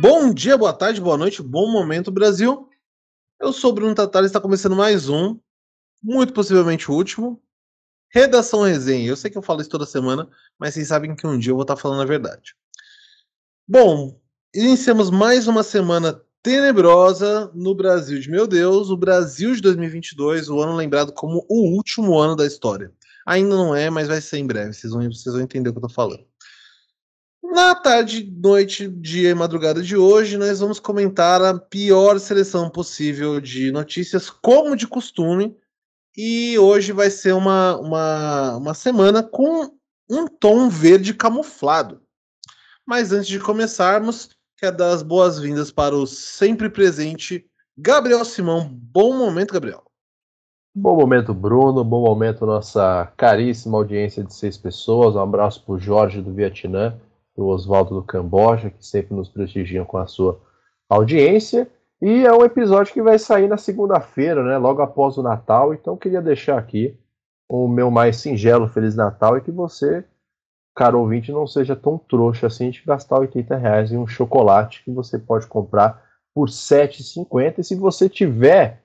Bom dia, boa tarde, boa noite, bom momento, Brasil. Eu sou Bruno Tatar e está começando mais um, muito possivelmente o último, Redação Resenha. Eu sei que eu falo isso toda semana, mas vocês sabem que um dia eu vou estar falando a verdade. Bom, iniciamos mais uma semana tenebrosa no Brasil de meu Deus, o Brasil de 2022, o ano lembrado como o último ano da história. Ainda não é, mas vai ser em breve, vocês vão, vocês vão entender o que eu tô falando. Na tarde, noite, dia e madrugada de hoje, nós vamos comentar a pior seleção possível de notícias, como de costume, e hoje vai ser uma, uma, uma semana com um tom verde camuflado. Mas antes de começarmos, quero dar as boas-vindas para o sempre presente Gabriel Simão. Bom momento, Gabriel. Bom momento, Bruno. Bom momento, nossa caríssima audiência de seis pessoas. Um abraço para o Jorge do Vietnã, para o Oswaldo do Camboja, que sempre nos prestigiam com a sua audiência. E é um episódio que vai sair na segunda-feira, né? Logo após o Natal. Então queria deixar aqui o meu mais singelo Feliz Natal e que você, caro ouvinte, não seja tão trouxa assim de gastar 80 reais em um chocolate que você pode comprar por R$ 7,50. E se você tiver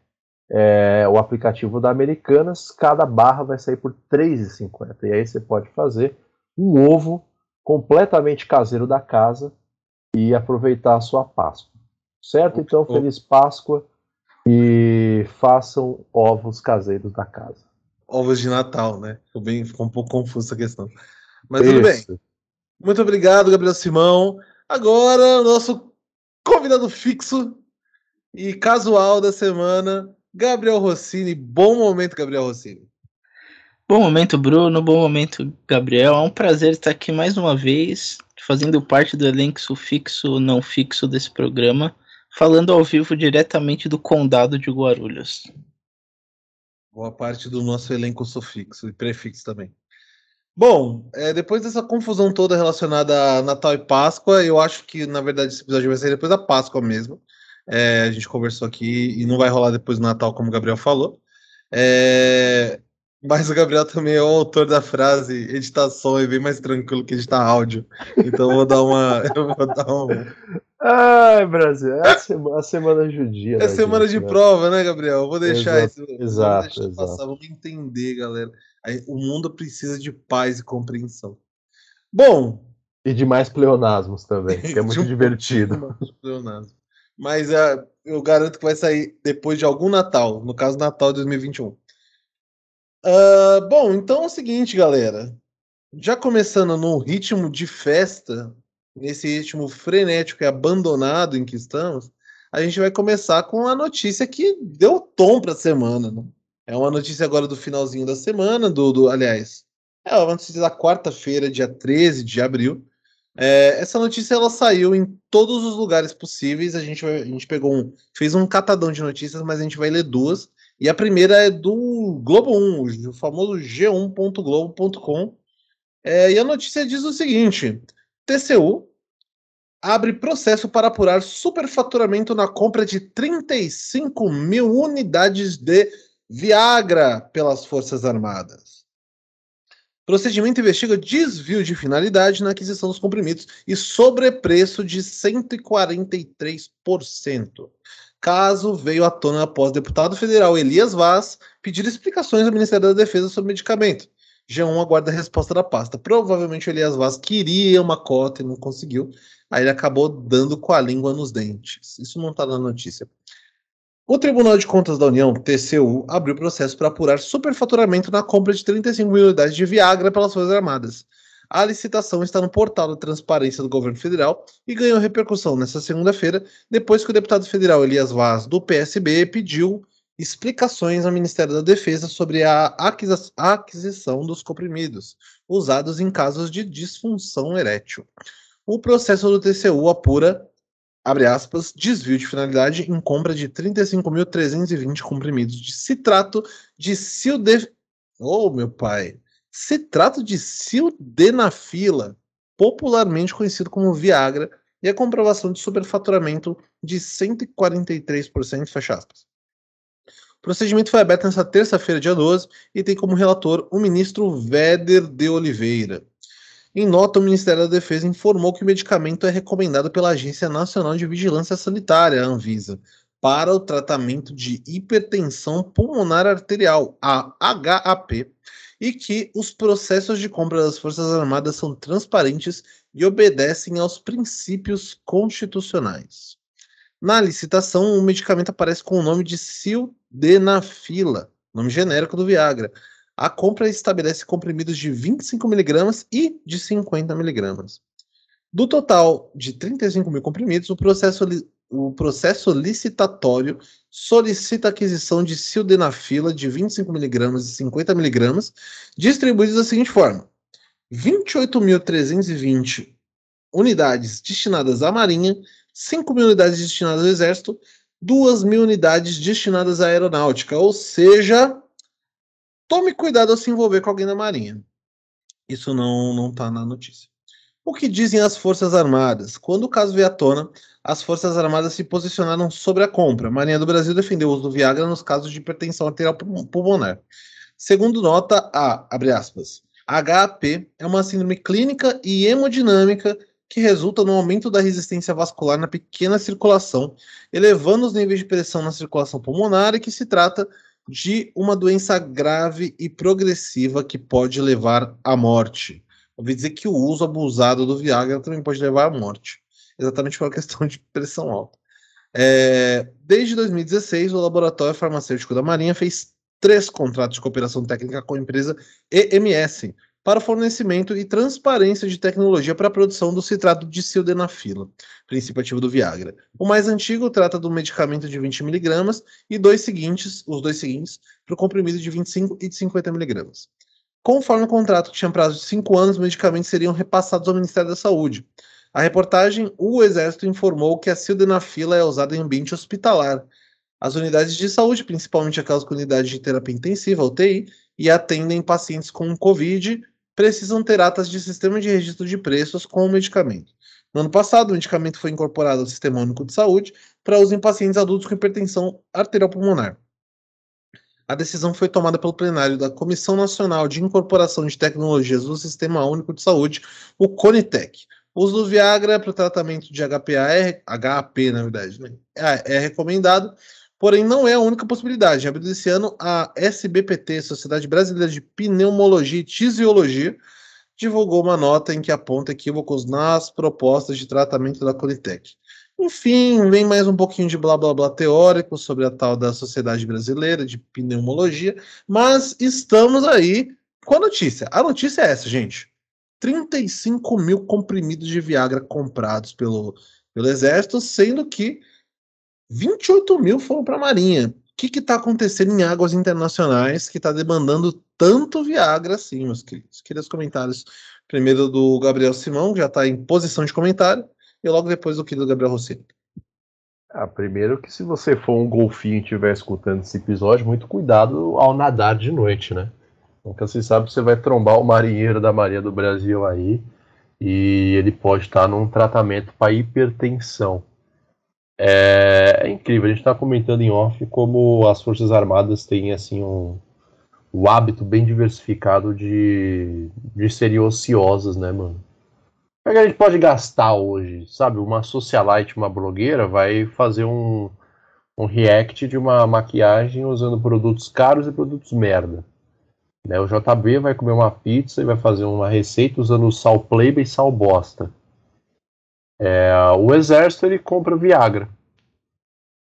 é, o aplicativo da Americanas, cada barra vai sair por R$ 3,50. E aí você pode fazer um ovo completamente caseiro da casa e aproveitar a sua Páscoa. Certo? Então, feliz Páscoa e façam ovos caseiros da casa. Ovos de Natal, né? Ficou, bem, ficou um pouco confusa essa questão. Mas Isso. tudo bem. Muito obrigado, Gabriel Simão. Agora, nosso convidado fixo e casual da semana, Gabriel Rossini. Bom momento, Gabriel Rossini. Bom momento, Bruno. Bom momento, Gabriel. É um prazer estar aqui mais uma vez, fazendo parte do elenco fixo não fixo desse programa falando ao vivo diretamente do condado de Guarulhos. Boa parte do nosso elenco sufixo e prefixo também. Bom, é, depois dessa confusão toda relacionada a Natal e Páscoa, eu acho que na verdade esse episódio vai ser depois da Páscoa mesmo. É, a gente conversou aqui e não vai rolar depois do Natal, como o Gabriel falou. É, mas o Gabriel também é o autor da frase editar som é bem mais tranquilo que editar áudio. Então eu vou dar uma. Eu vou dar uma... Ai, Brasil, é a semana, a semana judia. É semana gente, de né? prova, né, Gabriel? Eu vou deixar exato, isso. Exato, deixar exato. passar, vamos entender, galera. O mundo precisa de paz e compreensão. Bom. E de mais pleonasmos também, que é muito divertido. Mas uh, eu garanto que vai sair depois de algum Natal, no caso Natal de 2021. Uh, bom, então é o seguinte, galera. Já começando no ritmo de festa, nesse ritmo frenético e abandonado em que estamos, a gente vai começar com a notícia que deu tom para a semana. Né? É uma notícia agora do finalzinho da semana, do, do aliás, é uma notícia da quarta-feira, dia 13 de abril. É, essa notícia ela saiu em todos os lugares possíveis. A gente, a gente pegou um, fez um catadão de notícias, mas a gente vai ler duas. E a primeira é do Globo 1, o famoso g1.globo.com. É, e a notícia diz o seguinte: TCU abre processo para apurar superfaturamento na compra de 35 mil unidades de Viagra pelas Forças Armadas. Procedimento investiga desvio de finalidade na aquisição dos comprimidos e sobrepreço de 143% caso veio à tona após deputado federal Elias Vaz pedir explicações ao Ministério da Defesa sobre o medicamento. G1 aguarda a resposta da pasta. Provavelmente o Elias Vaz queria uma cota e não conseguiu. Aí ele acabou dando com a língua nos dentes. Isso não está na notícia. O Tribunal de Contas da União, TCU, abriu processo para apurar superfaturamento na compra de 35 mil unidades de Viagra pelas Forças Armadas. A licitação está no portal da transparência do governo federal e ganhou repercussão nesta segunda-feira, depois que o deputado federal Elias Vaz, do PSB, pediu explicações ao Ministério da Defesa sobre a aquisição dos comprimidos usados em casos de disfunção erétil. O processo do TCU apura, abre aspas, desvio de finalidade em compra de 35.320 comprimidos de citrato de sildenafila. Oh, meu pai! Se trata de sildenafila, popularmente conhecido como Viagra, e a comprovação de superfaturamento de 143%, fecha aspas. O procedimento foi aberto nesta terça-feira, dia 12, e tem como relator o ministro Véder de Oliveira. Em nota, o Ministério da Defesa informou que o medicamento é recomendado pela Agência Nacional de Vigilância Sanitária, Anvisa, para o tratamento de hipertensão pulmonar arterial, a HAP, e que os processos de compra das Forças Armadas são transparentes e obedecem aos princípios constitucionais. Na licitação, o medicamento aparece com o nome de sildenafila, nome genérico do Viagra. A compra estabelece comprimidos de 25mg e de 50mg. Do total de 35 mil comprimidos, o processo, o processo licitatório solicita a aquisição de sildenafila de 25mg e 50mg, distribuídos da seguinte forma: 28.320 unidades destinadas à Marinha, 5 mil unidades destinadas ao Exército, 2 mil unidades destinadas à Aeronáutica. Ou seja, tome cuidado ao se envolver com alguém da Marinha. Isso não não está na notícia. O que dizem as Forças Armadas? Quando o caso veio à tona, as Forças Armadas se posicionaram sobre a compra. A Marinha do Brasil defendeu o uso do Viagra nos casos de hipertensão arterial pulmonar. Segundo nota A, abre aspas, HAP é uma síndrome clínica e hemodinâmica que resulta no aumento da resistência vascular na pequena circulação, elevando os níveis de pressão na circulação pulmonar e que se trata de uma doença grave e progressiva que pode levar à morte. Ouvi dizer que o uso abusado do Viagra também pode levar à morte, exatamente por uma questão de pressão alta. É, desde 2016, o Laboratório Farmacêutico da Marinha fez três contratos de cooperação técnica com a empresa EMS, para fornecimento e transparência de tecnologia para a produção do citrato de sildenafila, princípio ativo do Viagra. O mais antigo trata do medicamento de 20 mg e dois seguintes, os dois seguintes, para o comprimido de 25 e de 50 mg. Conforme o contrato que tinha prazo de cinco anos, os medicamentos seriam repassados ao Ministério da Saúde. A reportagem, o Exército informou que a sildenafila é usada em ambiente hospitalar. As unidades de saúde, principalmente aquelas com unidade de terapia intensiva, UTI, e atendem pacientes com Covid, precisam ter atas de sistema de registro de preços com o medicamento. No ano passado, o medicamento foi incorporado ao Sistema Único de Saúde para uso em pacientes adultos com hipertensão arterial pulmonar. A decisão foi tomada pelo plenário da Comissão Nacional de Incorporação de Tecnologias do Sistema Único de Saúde, o CONITEC. O uso do Viagra para o tratamento de HPA é, na verdade, né? é, é recomendado Porém, não é a única possibilidade. Em abril desse ano, a SBPT, Sociedade Brasileira de Pneumologia e Tisiologia, divulgou uma nota em que aponta equívocos nas propostas de tratamento da Colitec. Enfim, vem mais um pouquinho de blá blá blá teórico sobre a tal da Sociedade Brasileira de Pneumologia, mas estamos aí com a notícia. A notícia é essa, gente. 35 mil comprimidos de Viagra comprados pelo, pelo Exército, sendo que 28 mil foram para a Marinha. O que está acontecendo em águas internacionais que está demandando tanto Viagra assim, meus queridos? Queria os comentários primeiro do Gabriel Simão, que já está em posição de comentário, e logo depois do que do Gabriel Rossetti. Ah, primeiro que se você for um golfinho e estiver escutando esse episódio, muito cuidado ao nadar de noite, né? Nunca se sabe que você vai trombar o marinheiro da Marinha do Brasil aí e ele pode estar num tratamento para hipertensão. É, é incrível, a gente está comentando em off como as Forças Armadas têm assim um, um hábito bem diversificado de, de serem ociosas, né, mano? O que a gente pode gastar hoje? Sabe, uma socialite, uma blogueira, vai fazer um, um react de uma maquiagem usando produtos caros e produtos merda. Né, o JB vai comer uma pizza e vai fazer uma receita usando sal playba e sal bosta. É, o exército ele compra Viagra.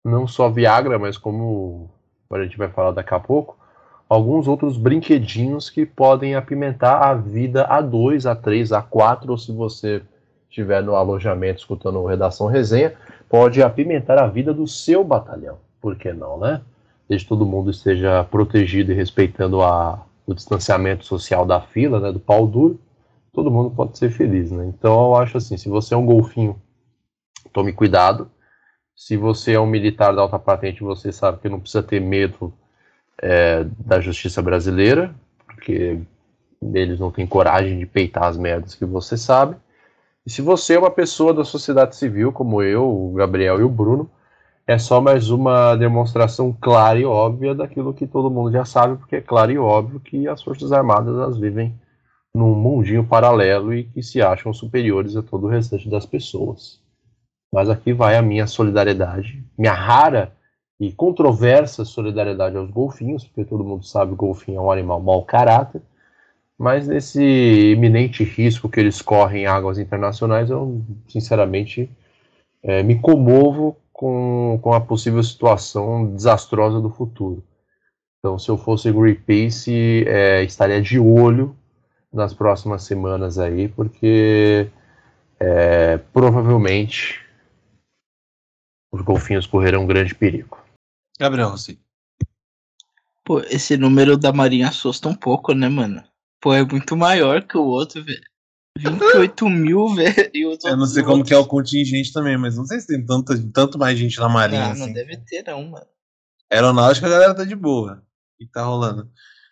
Não só Viagra, mas como a gente vai falar daqui a pouco, alguns outros brinquedinhos que podem apimentar a vida a 2, a 3, a 4, ou se você estiver no alojamento escutando Redação Resenha, pode apimentar a vida do seu batalhão. Por que não, né? Desde todo mundo esteja protegido e respeitando a, o distanciamento social da fila, né, do pau duro todo mundo pode ser feliz, né? Então eu acho assim, se você é um golfinho, tome cuidado. Se você é um militar da alta patente, você sabe que não precisa ter medo é, da justiça brasileira, porque eles não têm coragem de peitar as merdas que você sabe. E se você é uma pessoa da sociedade civil, como eu, o Gabriel e o Bruno, é só mais uma demonstração clara e óbvia daquilo que todo mundo já sabe, porque é claro e óbvio que as Forças Armadas elas vivem num mundinho paralelo e que se acham superiores a todo o restante das pessoas. Mas aqui vai a minha solidariedade, minha rara e controversa solidariedade aos golfinhos, porque todo mundo sabe que o golfinho é um animal mau caráter, mas nesse iminente risco que eles correm em águas internacionais, eu sinceramente é, me comovo com, com a possível situação desastrosa do futuro. Então, se eu fosse Greenpeace, é, estaria de olho nas próximas semanas aí, porque é, provavelmente os golfinhos correrão um grande perigo. Gabriel, sim. Pô, esse número da Marinha assusta um pouco, né, mano? Pô, é muito maior que o outro, velho. 28 mil, velho. Eu não sei como que é o contingente também, mas não sei se tem tanto, tanto mais gente na Marinha. Não, assim. não deve ter, não, mano. Aeronáutica, a galera tá de boa. O que tá rolando?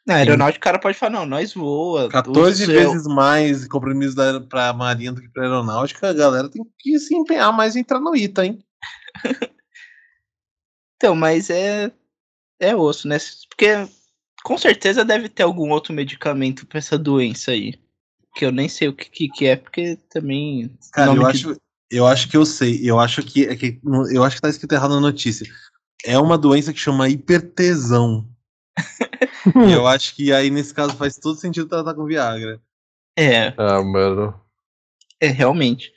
Na aeronáutica, o cara pode falar, não, nós voa. 14 vezes mais compromisso da, pra Marinha do que pra aeronáutica, a galera tem que se empenhar mais em entrar no ITA, hein? então, mas é. É osso, né? Porque com certeza deve ter algum outro medicamento pra essa doença aí. Que eu nem sei o que, que, que é, porque também. Cara, eu que... acho, eu acho que eu sei. Eu acho que, é que. Eu acho que tá escrito errado na notícia. É uma doença que chama hipertesão. e eu acho que aí, nesse caso, faz todo sentido tratar com Viagra. É. Ah, mano. É, realmente.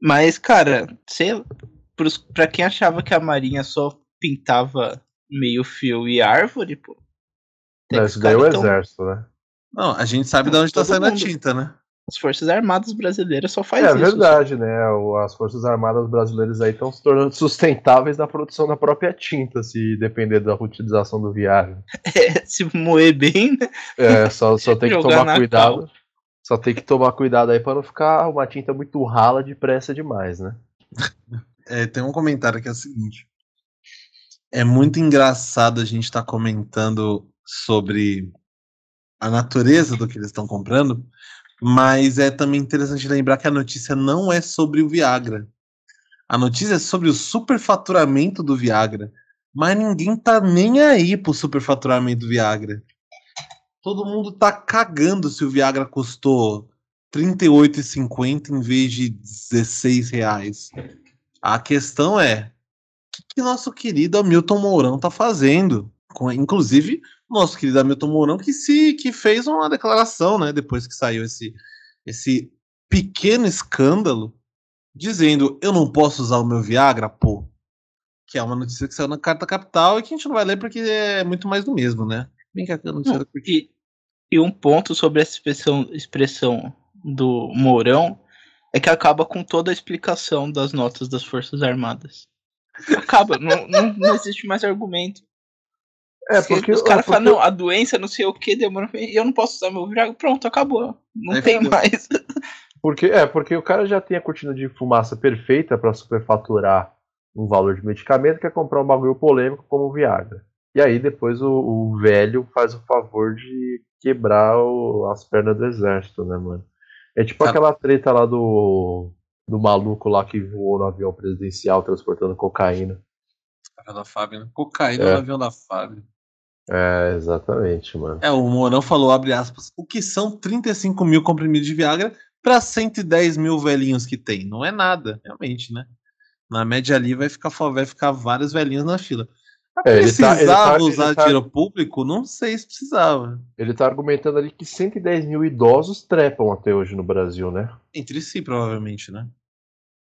Mas, cara, sei, pros, pra quem achava que a Marinha só pintava meio fio e árvore, pô. Mas daí é o tão... exército, né? Não, a gente sabe de onde tá saindo mundo. a tinta, né? As Forças Armadas Brasileiras só faz é, isso. É verdade, né? As Forças Armadas Brasileiras aí estão se tornando sustentáveis na produção da própria tinta, se depender da utilização do viário. É, se moer bem, né? É, só, só tem que tomar cuidado. Cal. Só tem que tomar cuidado aí para não ficar uma tinta muito rala depressa demais, né? É, tem um comentário que é o seguinte. É muito engraçado a gente estar tá comentando sobre a natureza do que eles estão comprando, mas é também interessante lembrar que a notícia não é sobre o Viagra. A notícia é sobre o superfaturamento do Viagra. Mas ninguém tá nem aí pro superfaturamento do Viagra. Todo mundo tá cagando se o Viagra custou R$ 38,50 em vez de 16 reais. A questão é, o que, que nosso querido Hamilton Mourão tá fazendo? Inclusive, nosso querido Hamilton Mourão, que se que fez uma declaração, né, depois que saiu esse, esse pequeno escândalo, dizendo: Eu não posso usar o meu Viagra, pô. Que é uma notícia que saiu na Carta Capital e que a gente não vai ler porque é muito mais do mesmo, né? Bem que a notícia não, e, e um ponto sobre essa expressão, expressão do Mourão é que acaba com toda a explicação das notas das Forças Armadas. Acaba, não, não, não existe mais argumento. É, porque os caras é falam, não, a doença, não sei o que, demora. E eu não posso usar meu Viagra. Pronto, acabou. Não é tem mais. Porque, é, porque o cara já tem a cortina de fumaça perfeita para superfaturar um valor de medicamento, que é comprar um bagulho polêmico como o Viagra. E aí depois o, o velho faz o favor de quebrar o, as pernas do exército, né, mano? É tipo aquela treta lá do, do maluco lá que voou no avião presidencial transportando cocaína. Cara da Fábio, né? Cocaína é. no avião da Fábio. É, exatamente, mano. É, o Morão falou, abre aspas, o que são 35 mil comprimidos de Viagra para 110 mil velhinhos que tem? Não é nada, realmente, né? Na média ali vai ficar, vai ficar vários velhinhos na fila. É, precisava ele tá, ele tá, usar tá, dinheiro público? Não sei se precisava. Ele tá argumentando ali que 110 mil idosos trepam até hoje no Brasil, né? Entre si, provavelmente, né?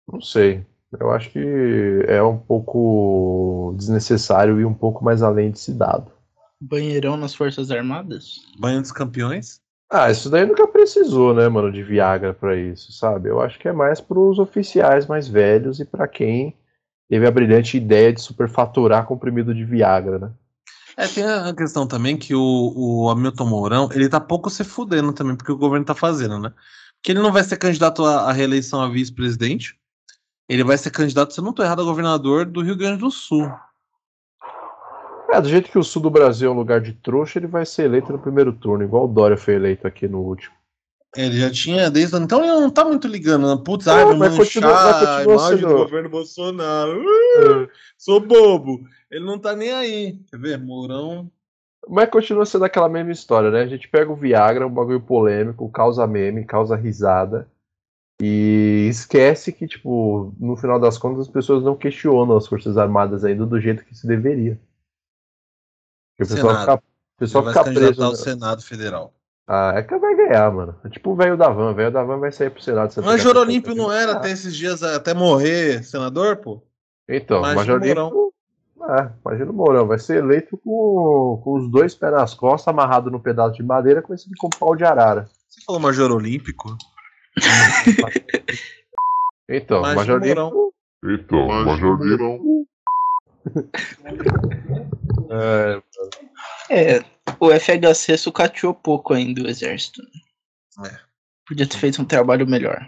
Não sei. Eu acho que é um pouco desnecessário e um pouco mais além desse dado. Banheirão nas Forças Armadas? Banho dos campeões? Ah, isso daí nunca precisou, né, mano, de Viagra para isso, sabe? Eu acho que é mais pros oficiais mais velhos e para quem teve a brilhante ideia de superfaturar comprimido de Viagra, né? É, tem a questão também que o, o Hamilton Mourão, ele tá pouco se fudendo também, porque o governo tá fazendo, né? Porque ele não vai ser candidato à, à reeleição a vice-presidente, ele vai ser candidato, se eu não tô errado, a governador do Rio Grande do Sul. É, do jeito que o sul do Brasil é um lugar de trouxa, ele vai ser eleito no primeiro turno, igual o Dória foi eleito aqui no último. Ele já tinha desde. Então ele não tá muito ligando. né? Putz, Não, ai, vou mas continua- manchar mas a imagem sendo- do governo Bolsonaro. Uh, Sou bobo. Ele não tá nem aí. Quer ver? Mourão. Mas continua sendo aquela mesma história, né? A gente pega o Viagra, um bagulho polêmico, causa meme, causa risada. E esquece que, tipo, no final das contas, as pessoas não questionam as Forças Armadas ainda do jeito que se deveria. Porque o pessoal Senado. fica, o pessoal Ele vai fica se preso. candidatar ao? Senado Federal. Ah, é que vai ganhar, mano. É tipo o velho da van. O velho da van vai sair pro Senado. Catarina. Olímpio não era até esses dias, até morrer senador, pô? Então. Olímpio. É, imagina o Mourão. Vai ser eleito com, com os dois pés nas costas, amarrado no pedaço de madeira, conhecido como pau de arara. Você falou Major Olímpico? Então, Major o Mourão. Olímpio. Então, Major Olímpio. É, o FHC sucateou pouco ainda o exército. É. Podia ter feito um trabalho melhor.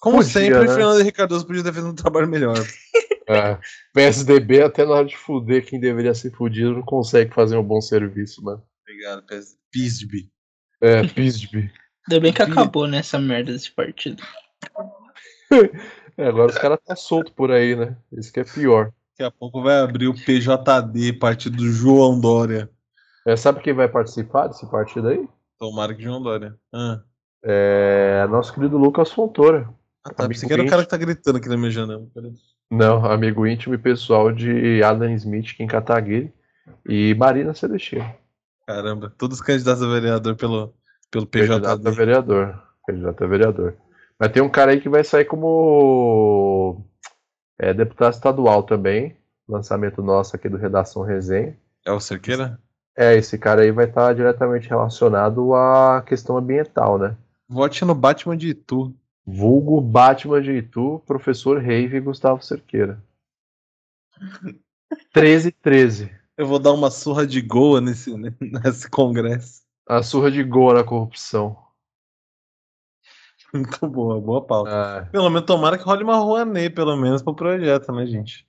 Como Podia, sempre, né? Fernando Henrique Cardoso podia ter feito um trabalho melhor. é. PSDB, até na hora de fuder quem deveria ser fudido, não consegue fazer um bom serviço, mano. Obrigado, PS. Pisby. É, PISB. Ainda bem que acabou nessa merda desse partido. É, agora os caras tá solto por aí, né? Isso que é pior. Daqui a pouco vai abrir o PJD, partido do João Dória. É, sabe quem vai participar desse partido aí? Tomara que João Dória. Ah, É nosso querido Lucas Fontoura. ah tá. Pensei que era o cara que tá gritando aqui na minha janela. Não, amigo íntimo e pessoal de Adam Smith, Kim Kataguiri e Marina Celestino. Caramba, todos candidatos a vereador pelo, pelo Candidato a PJD. vereador. Candidato a vereador. Mas tem um cara aí que vai sair como é, deputado estadual também. Lançamento nosso aqui do Redação Resenha. É o Cerqueira? É, esse cara aí vai estar diretamente relacionado à questão ambiental, né? Vote no Batman de Itu. Vulgo Batman de Itu, professor Reive e Gustavo Cerqueira. 13-13. Eu vou dar uma surra de goa nesse, nesse congresso. A surra de gol na corrupção. Muito boa, boa pauta. Ah, Pelo menos tomara que role uma Rouanet, pelo menos, pro projeto, né, gente?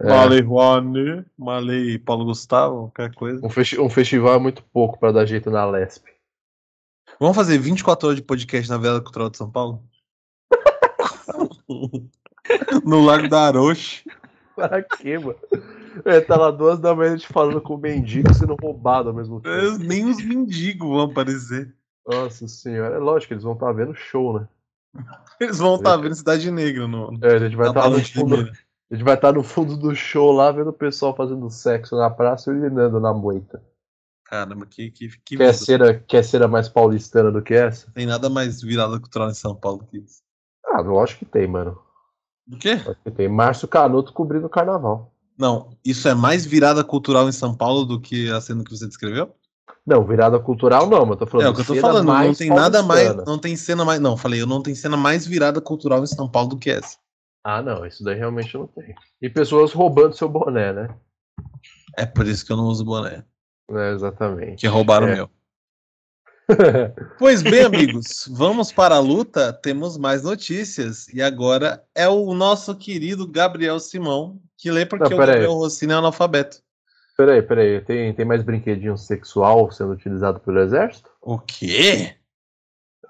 é. Malei Rouanet, Malei Paulo Gustavo, qualquer coisa. Um, festi- um festival é muito pouco pra dar jeito na Lesp. Vamos fazer 24 horas de podcast na Vela Cultural de São Paulo? no Lago da Aroche. Pra quê, mano? É, tá lá duas da manhã gente falando com o mendigo sendo roubado ao mesmo tempo. É, Nem os mendigos vão aparecer. Nossa senhora, é lógico, eles vão estar vendo show, né? Eles vão estar vendo Cidade Negra no, É, a gente vai estar no Palanque fundo, Limeira. a gente vai estar no fundo do show lá vendo o pessoal fazendo sexo na praça e urinando na moita. Caramba, que, que, que Quer cena, quer cena mais paulistana do que essa? Tem nada mais virada cultural em São Paulo que isso. Ah, lógico que tem, mano. Do quê? Lógico que tem. Márcio Canuto cobrindo o carnaval. Não, isso é mais virada cultural em São Paulo do que a cena que você descreveu? Não, virada cultural não, mas eu tô falando. É o que eu tô falando, não tem nada mais, não tem cena mais, não, falei, eu não tem cena mais virada cultural em São Paulo do que essa. Ah, não, isso daí realmente não tem. E pessoas roubando seu boné, né? É por isso que eu não uso boné, É, exatamente. que roubaram o É. meu. Pois bem, amigos, vamos para a luta. Temos mais notícias. E agora é o nosso querido Gabriel Simão, que lê porque Não, o pera aí. Gabriel Rossini é analfabeto. Peraí, peraí, tem, tem mais brinquedinho sexual sendo utilizado pelo exército? O quê?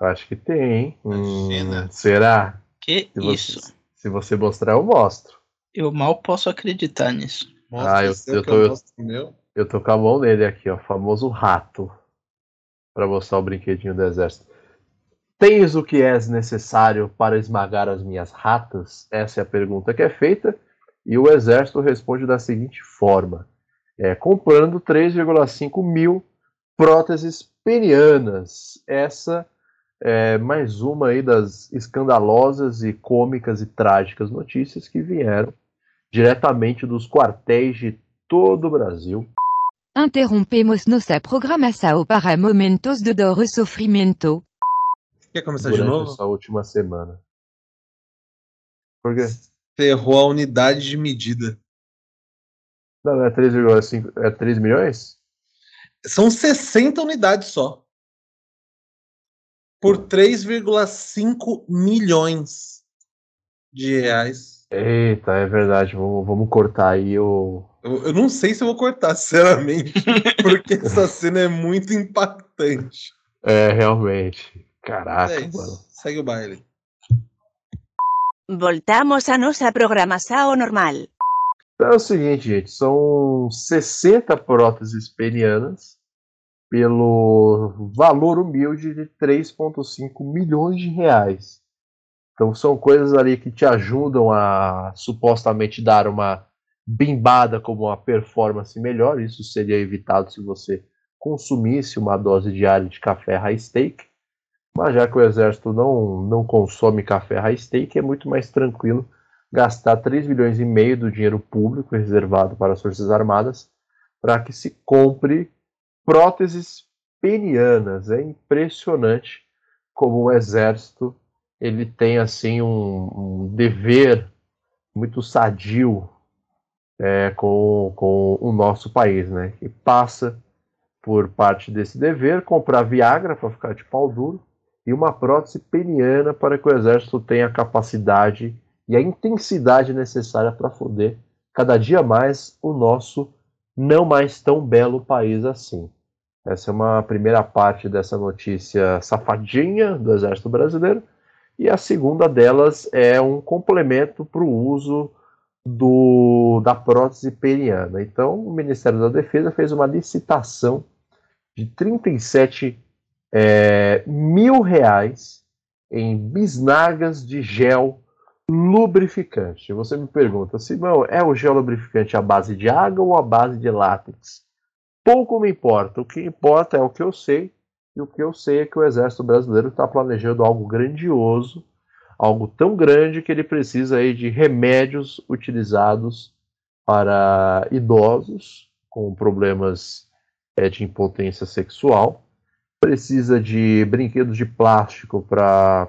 Eu acho que tem, hein? Hum, Imagina. será? Que Se você, isso? se você mostrar, eu mostro. Eu mal posso acreditar nisso. Ah, eu- o seu eu que tô- meu. Eu tô com a mão nele aqui, ó, famoso rato, Pra mostrar o brinquedinho do exército. Tens o que és necessário para esmagar as minhas ratas? Essa é a pergunta que é feita. E o exército responde da seguinte forma: é, comprando 3,5 mil próteses penianas. Essa é mais uma aí das escandalosas e cômicas e trágicas notícias que vieram diretamente dos quartéis de todo o Brasil. Interrompemos nossa programação para momentos de dor e sofrimento. Quer começar de durante novo? essa última semana. Por quê? Você errou a unidade de medida. Não, não é 3,5, é 3 milhões? São 60 unidades só. Por 3,5 milhões de reais. Eita, é verdade, vamos, vamos cortar aí o. Eu, eu não sei se eu vou cortar, sinceramente, porque essa cena é muito impactante. É, realmente. Caraca, É mano. Segue o baile. Voltamos a nossa programação normal. Então é o seguinte, gente, são 60 próteses penianas pelo valor humilde de 3,5 milhões de reais. Então são coisas ali que te ajudam a supostamente dar uma bimbada como uma performance melhor. Isso seria evitado se você consumisse uma dose diária de café high stake. Mas já que o exército não, não consome café high stake, é muito mais tranquilo gastar 3 milhões e meio do dinheiro público reservado para as Forças Armadas para que se compre próteses penianas. É impressionante como o exército ele tem assim um, um dever muito sadio é, com, com o nosso país, né? E passa por parte desse dever comprar Viagra para ficar de pau duro e uma prótese peniana para que o exército tenha capacidade e a intensidade necessária para foder cada dia mais o nosso não mais tão belo país assim. Essa é uma primeira parte dessa notícia safadinha do Exército Brasileiro. E a segunda delas é um complemento para o uso do, da prótese peniana. Então, o Ministério da Defesa fez uma licitação de 37 é, mil reais em bisnagas de gel lubrificante. Você me pergunta, Simão, é o gel lubrificante à base de água ou à base de látex? Pouco me importa. O que importa é o que eu sei. E o que eu sei é que o Exército Brasileiro está planejando algo grandioso, algo tão grande que ele precisa aí de remédios utilizados para idosos com problemas é, de impotência sexual. Precisa de brinquedos de plástico para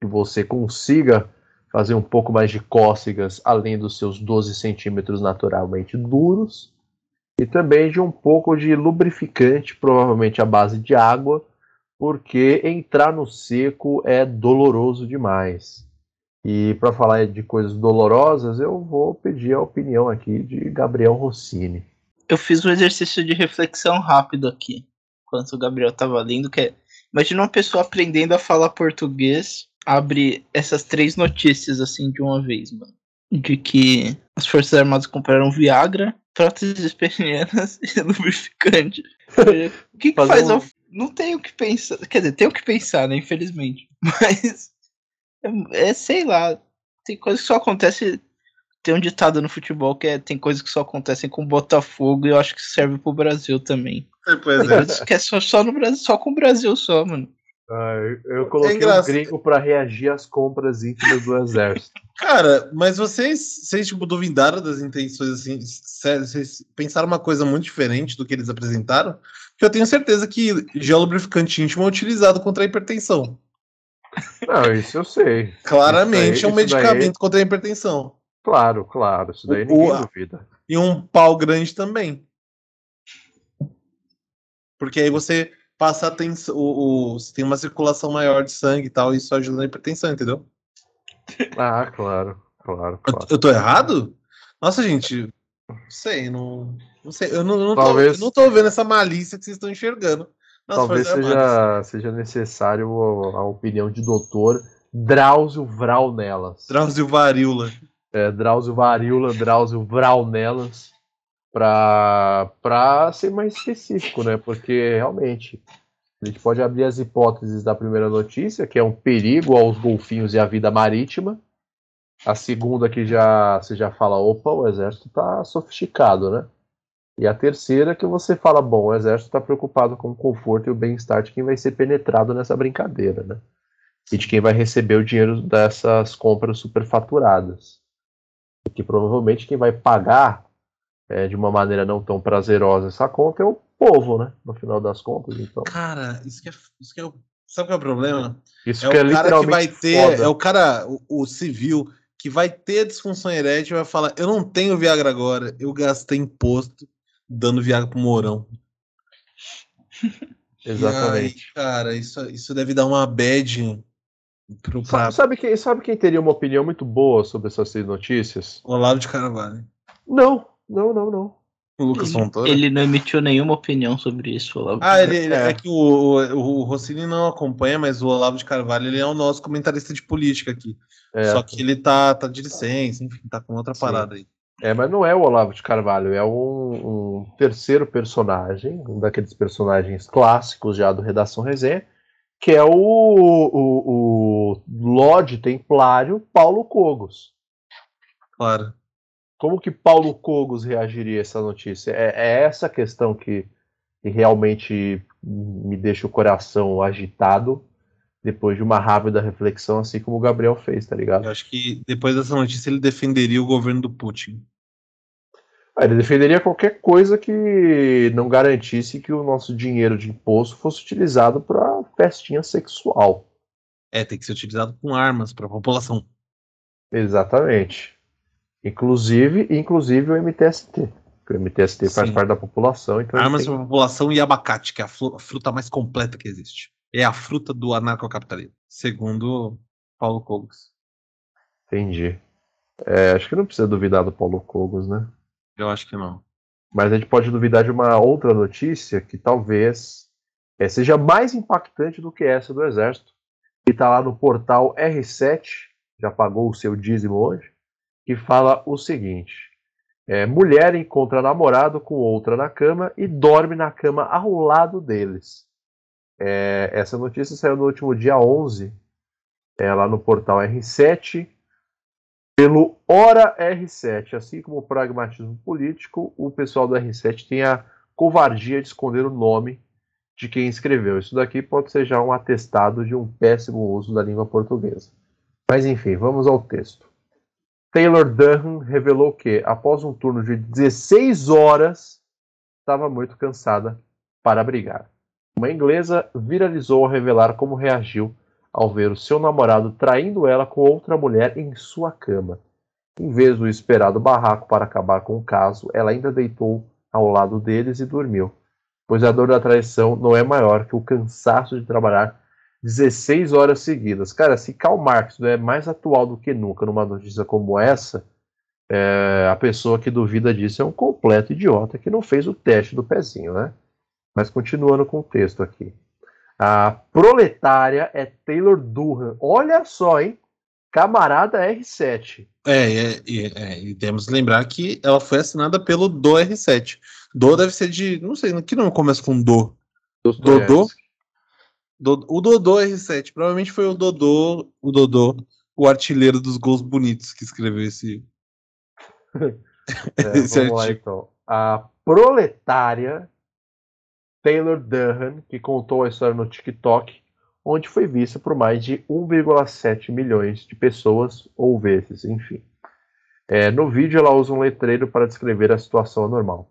que você consiga fazer um pouco mais de cócegas além dos seus 12 centímetros naturalmente duros e também de um pouco de lubrificante, provavelmente à base de água, porque entrar no seco é doloroso demais. E para falar de coisas dolorosas, eu vou pedir a opinião aqui de Gabriel Rossini. Eu fiz um exercício de reflexão rápido aqui, enquanto o Gabriel tava lendo, que é, imagina uma pessoa aprendendo a falar português, abre essas três notícias assim de uma vez, mano. De que as Forças Armadas compraram Viagra, próteses penianas e lubrificante. O que, que faz um-. Não tenho o que pensar. Quer dizer, tenho o que pensar, né? Infelizmente. Mas. É, é, sei lá. Tem coisas que só acontece. Tem um ditado no futebol que é tem coisas que só acontecem com o Botafogo e eu acho que serve pro Brasil também. Pois Tem coisas que é só, só no Brasil, só com o Brasil só, mano. Eu coloquei engraçado. um gringo para reagir às compras íntimas do exército. Cara, mas vocês, vocês tipo, duvidaram das intenções assim? Vocês pensaram uma coisa muito diferente do que eles apresentaram? Porque eu tenho certeza que gel lubrificante íntimo é utilizado contra a hipertensão. Não, isso eu sei. Claramente Isso é um daí- isso daí- medicamento contra a hipertensão. Claro, claro. Isso daí O- ninguém o- duvida. E um pau grande também. Porque aí você passa a tensão, o, o- você tem uma circulação maior de sangue e tal, isso ajuda na hipertensão, entendeu? Ah, claro, claro, Eu, claro. eu tô errado? Nossa, gente, não sei, não, não sei. Eu não, não, tô, Talvez- eu não tô vendo essa malícia que vocês estão enxergando. nas Talvez Forças Armadas. seja, seja necessário a a opinião de doutor Drauzio Vral nelas. Drauzio Varíola. é, Drauzio Varíola, Drauzio Vral nelas, para ser mais específico, né? Porque realmente a gente pode abrir as hipóteses da primeira notícia, que é um perigo aos golfinhos e à vida marítima. A segunda que já você já fala, opa, o exército está sofisticado, né? E a terceira que você fala, bom, o exército está preocupado com o conforto e o bem-estar de quem vai ser penetrado nessa brincadeira, né? E de quem vai receber o dinheiro dessas compras superfaturadas. Porque provavelmente quem vai pagar é, de uma maneira não tão prazerosa essa conta é o povo, né? No final das contas, então. Cara, isso que é. Isso que é o- sabe qual é o problema? Isso É o que é cara que vai ter, foda. é o cara, o, o civil, que vai ter disfunção erétil e vai falar: Eu não tenho Viagra agora, eu gastei imposto dando Viagra pro Mourão. Exatamente. Aí, cara, isso, isso deve dar uma bad pro Sabe, sabe quem, sabe quem teria uma opinião muito boa sobre essas três notícias? Olavo de Carvalho. Não, não, não, não. O Lucas Fontoura. Ele não emitiu nenhuma opinião sobre isso, Olavo. Ah, ele, ele- É. é. que o, o, o Rossini não acompanha, mas o Olavo de Carvalho ele é o nosso comentarista de política aqui. É, Só que ele tá, tá de licença, enfim, tá com outra Sim. parada aí. é, mas não é o Olavo de Carvalho, é um, um terceiro personagem, um daqueles personagens clássicos já do Redação Resenha, que é o, o, o Lorde Templário Paulo Cogos. Claro. Como que Paulo Cogos reagiria a essa notícia? É, é essa questão que, que realmente me deixa o coração agitado depois de uma rápida reflexão, assim como o Gabriel fez, tá ligado? Eu acho que depois dessa notícia ele defenderia o governo do Putin. Ah, Ele defenderia qualquer coisa que não garantisse que o nosso dinheiro de imposto fosse utilizado para festinha sexual. É, tem que ser utilizado com armas para a população. Exatamente. Inclusive, inclusive o MTST. Porque o MTST faz Sim. parte da população, então Armas tem- para a população e abacate, que é a fruta mais completa que existe. É a fruta do anarcocapitalismo, segundo Paulo Cogos. entendi. É, acho que não precisa duvidar do Paulo Cogos, né? Eu acho que não. Mas a gente pode duvidar de uma outra notícia que talvez eh, seja mais impactante do que essa do Exército. Que está lá no portal R7, já pagou o seu dízimo hoje, que fala o seguinte: eh, mulher encontra namorado com outra na cama e dorme na cama ao lado deles. Eh, essa notícia saiu no último dia 11, eh, lá no portal R7, pelo Hora R7, assim como o pragmatismo político, o pessoal do R7 tem a covardia de esconder o nome de quem escreveu. Isso daqui pode ser já um atestado de um péssimo uso da língua portuguesa. Mas enfim, vamos ao texto. Taylor Durham revelou que, após um turno de 16 horas, estava muito cansada para brigar. Uma inglesa viralizou ao revelar como reagiu ao ver o seu namorado traindo ela com outra mulher em sua cama. Em vez do esperado barraco para acabar com o caso, ela ainda deitou ao lado deles e dormiu, pois a dor da traição não é maior que o cansaço de trabalhar 16 horas seguidas. Cara, se Karl Marx é mais atual do que nunca numa notícia como essa, é, a pessoa que duvida disso é um completo idiota que não fez o teste do pezinho, né? Mas continuando com o texto aqui. A proletária é Taylor Durham. Olha só, hein? Camarada R7. É, é, é, é, e temos que lembrar que ela foi assinada pelo Do R7. Do deve ser de. Não sei, que não começa com Do. Dodô? Do- o Dodô R7. Provavelmente foi o Dodô, o Dodô, o artilheiro dos gols bonitos que escreveu esse. É, Esse vamos lá artigo. então. A proletária Taylor Durham, que contou a história no TikTok, onde foi vista por mais de 1,7 milhões de pessoas ou vezes, enfim. É, no vídeo ela usa um letreiro para descrever a situação anormal.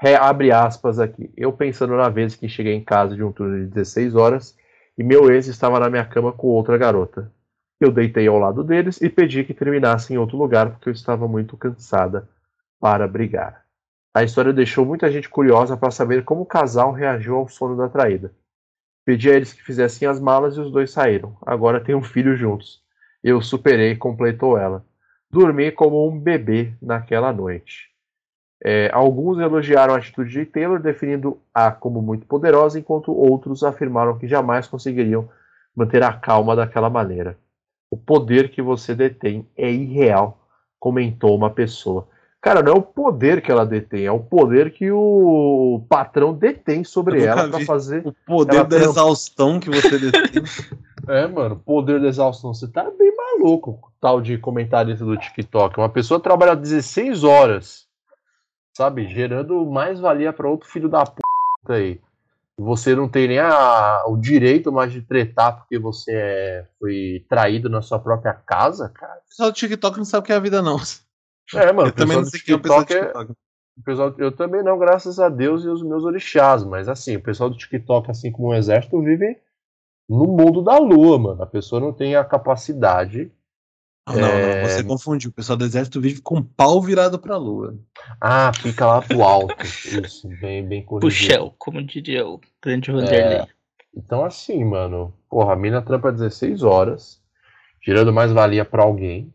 Re- abre aspas aqui. Eu pensando na vez que cheguei em casa de um turno de 16 horas e meu ex estava na minha cama com outra garota. Eu deitei ao lado deles e pedi que terminassem em outro lugar porque eu estava muito cansada para brigar. A história deixou muita gente curiosa para saber como o casal reagiu ao sono da traída. Pedi a eles que fizessem as malas e os dois saíram. Agora tem um filho juntos. Eu superei, completou ela. Dormi como um bebê naquela noite. É, alguns elogiaram a atitude de Taylor, definindo-a como muito poderosa, enquanto outros afirmaram que jamais conseguiriam manter a calma daquela maneira. O poder que você detém é irreal, comentou uma pessoa. Cara, não é o poder que ela detém, é o poder que o patrão detém sobre ela para fazer. O poder da exaustão que você detém. É, mano, poder da exaustão. Você tá bem maluco, com o tal de comentarista do TikTok. Uma pessoa trabalha 16 horas, sabe? Gerando mais valia para outro filho da puta aí. Você não tem nem a- o direito mais de tretar porque você é- foi traído na sua própria casa, cara. O pessoal do TikTok não sabe o que é a vida, não. É, mano, Eu também não sei quem é o pessoal do TikTok é- TikTok. o pessoal, eu também não, graças a Deus e os meus orixás, mas assim, o pessoal do TikTok, assim como o exército, vive no mundo da lua, mano. A pessoa não tem a capacidade. Ah, não, É. não, você confundiu. O pessoal do exército vive com o pau virado pra lua. Ah, fica lá pro alto. Isso, bem, bem corrigido. Puxel, como diria o grande Vanderlei. Então, assim, mano, porra, a mina trampa 16 horas, gerando mais valia pra alguém.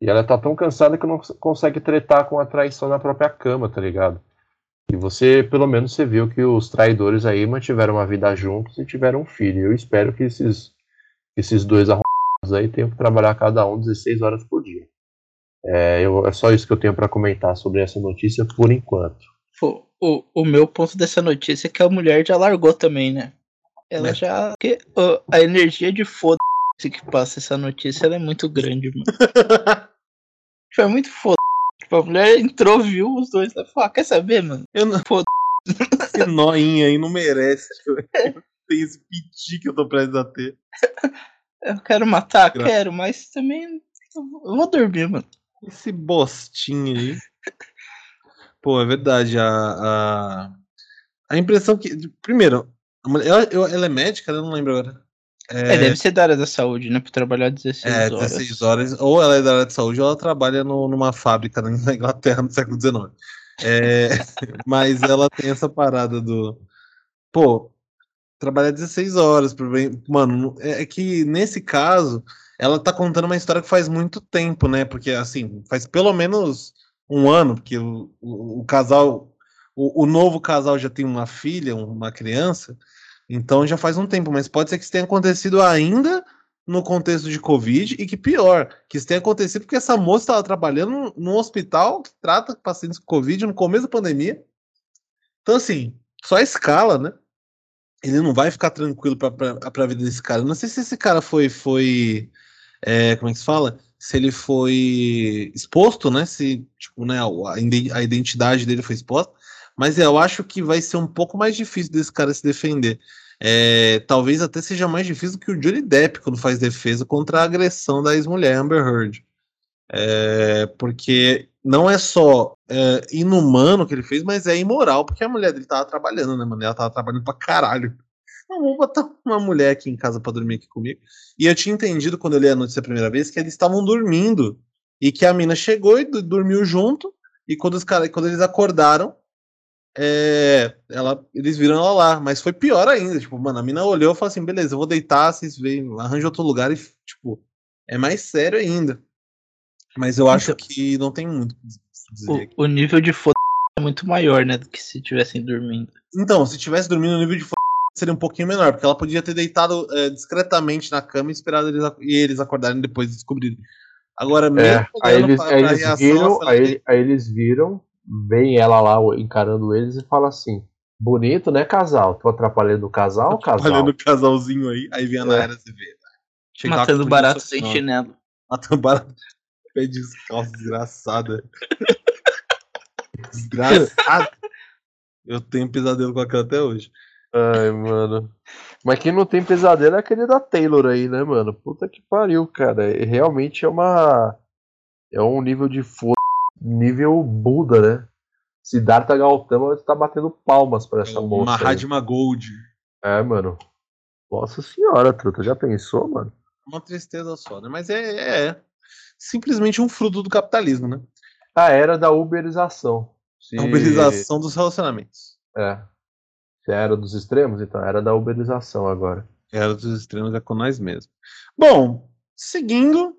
E ela tá tão cansada que não consegue tretar com a traição na própria cama, tá ligado? E você, pelo menos, você viu que os traidores aí mantiveram uma vida juntos e tiveram um filho. Eu espero que esses, esses dois arrombados aí tenham que trabalhar cada um 16 horas por dia. É, eu, é só isso que eu tenho para comentar sobre essa notícia por enquanto. Pô, o, o meu ponto dessa notícia é que a mulher já largou também, né? Ela Né? já. que, ó, a energia de foda que passa essa notícia é muito grande, mano. Tipo, é muito foda. Tipo, a mulher entrou, viu os dois e falou: ah, quer saber, mano? Eu não... Foda. Esse noinha aí não merece. Tem esse piti que eu tô prestes a ter. Eu quero matar, Gra- quero, mas também. Eu vou dormir, mano. Esse bostinho aí. Pô, é verdade. A, a, a impressão que. Primeiro, a mulher- ela, ela é médica, eu não lembro agora. É, deve ser da área da saúde, né? Pra trabalhar 16 É, horas. 16 horas. Ou ela é da área de saúde ou ela trabalha no- numa fábrica na na Inglaterra no século XIX. É, mas ela tem essa parada do. Pô, trabalhar 16 horas. Por mano, é, é que nesse caso, ela tá contando uma história que faz muito tempo, né? Porque, assim, faz pelo menos um ano, porque o, o, o casal. O, o novo casal já tem uma filha, uma criança. Então já faz um tempo, mas pode ser que isso tenha acontecido ainda no contexto de Covid e que pior, que isso tenha acontecido porque essa moça estava trabalhando num hospital que trata pacientes com Covid no começo da pandemia. Então, assim, só a escala, né? Ele não vai ficar tranquilo para a vida desse cara. Eu não sei se esse cara foi. foi é, como é que se fala? Se ele foi exposto, né? Se, tipo, né, a, ide- a identidade dele foi exposta. Mas eu acho que vai ser um pouco mais difícil desse cara se defender. É, talvez até seja mais difícil que o Johnny Depp quando faz defesa contra a agressão da ex-mulher Amber Heard. É, porque não é só é, inumano o que ele fez, mas é imoral, porque a mulher dele tava trabalhando, né, mano? Ela tava trabalhando pra caralho. Não, vou botar uma mulher aqui em casa pra dormir aqui comigo. E eu tinha entendido quando eu li a notícia a primeira vez que eles estavam dormindo e que a mina chegou e dormiu junto. E quando, os cara, quando eles acordaram, é, ela, eles viram ela lá, mas foi pior ainda. Tipo, mano, a mina olhou e falou assim: beleza, eu vou deitar, vocês veem, arranja outro lugar e, tipo, é mais sério ainda. Mas eu acho Então- que não tem muito o que dizer. O, o nível de foda é muito maior, né? Do que se estivessem dormindo. Então, se tivesse dormindo no nível de f... seria um pouquinho menor, porque ela podia ter deitado é, discretamente na cama e esperado eles, e eles acordarem depois de descobrirem. Agora, É, mesmo aí olhando eles, pra- aí eles reação, viram, falei, aí, aí eles viram, vem ela lá encarando eles e fala assim: bonito, né, casal? Tô atrapalhando o casal, casal? Olhando o casalzinho aí, aí vem a É. Nayara Azevedo. Chegava Matando com barato sem ó, chinelo. Matando barato. Pé descalço, desgraçada. Desgraçada. Eu tenho pesadelo com aquela até hoje. Ai, mano. Mas quem não tem pesadelo é aquele da Taylor aí, né, mano? Puta que pariu, cara. E Realmente é uma. É um nível de foda. Nível Buda, né? Siddhartha Gautama tá batendo palmas pra essa moça. aí. Mahatma Gold. É, mano. Nossa senhora, truta. Já pensou, mano? Uma tristeza só, né? Mas é, é simplesmente um fruto do capitalismo, né? A era da uberização. Se... A uberização dos relacionamentos. É. Se era dos extremos, então era da uberização agora. Era dos extremos é com nós mesmo. Bom, seguindo,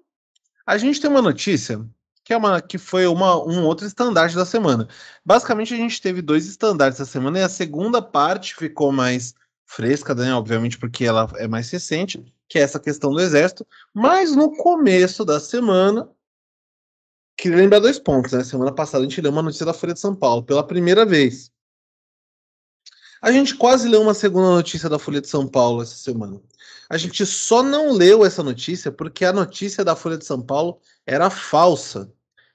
a gente tem uma notícia que é uma que foi uma, um outro estandarte da semana. Basicamente, a gente teve dois estandartes essa semana e a segunda parte ficou mais fresca, né? Obviamente, porque ela é mais recente, que é essa questão do exército. Mas no começo da semana, queria lembrar dois pontos, né? Semana passada a gente leu uma notícia da Folha de São Paulo pela primeira vez. A gente quase leu uma segunda notícia da Folha de São Paulo essa semana. A gente só não leu essa notícia porque a notícia da Folha de São Paulo era falsa.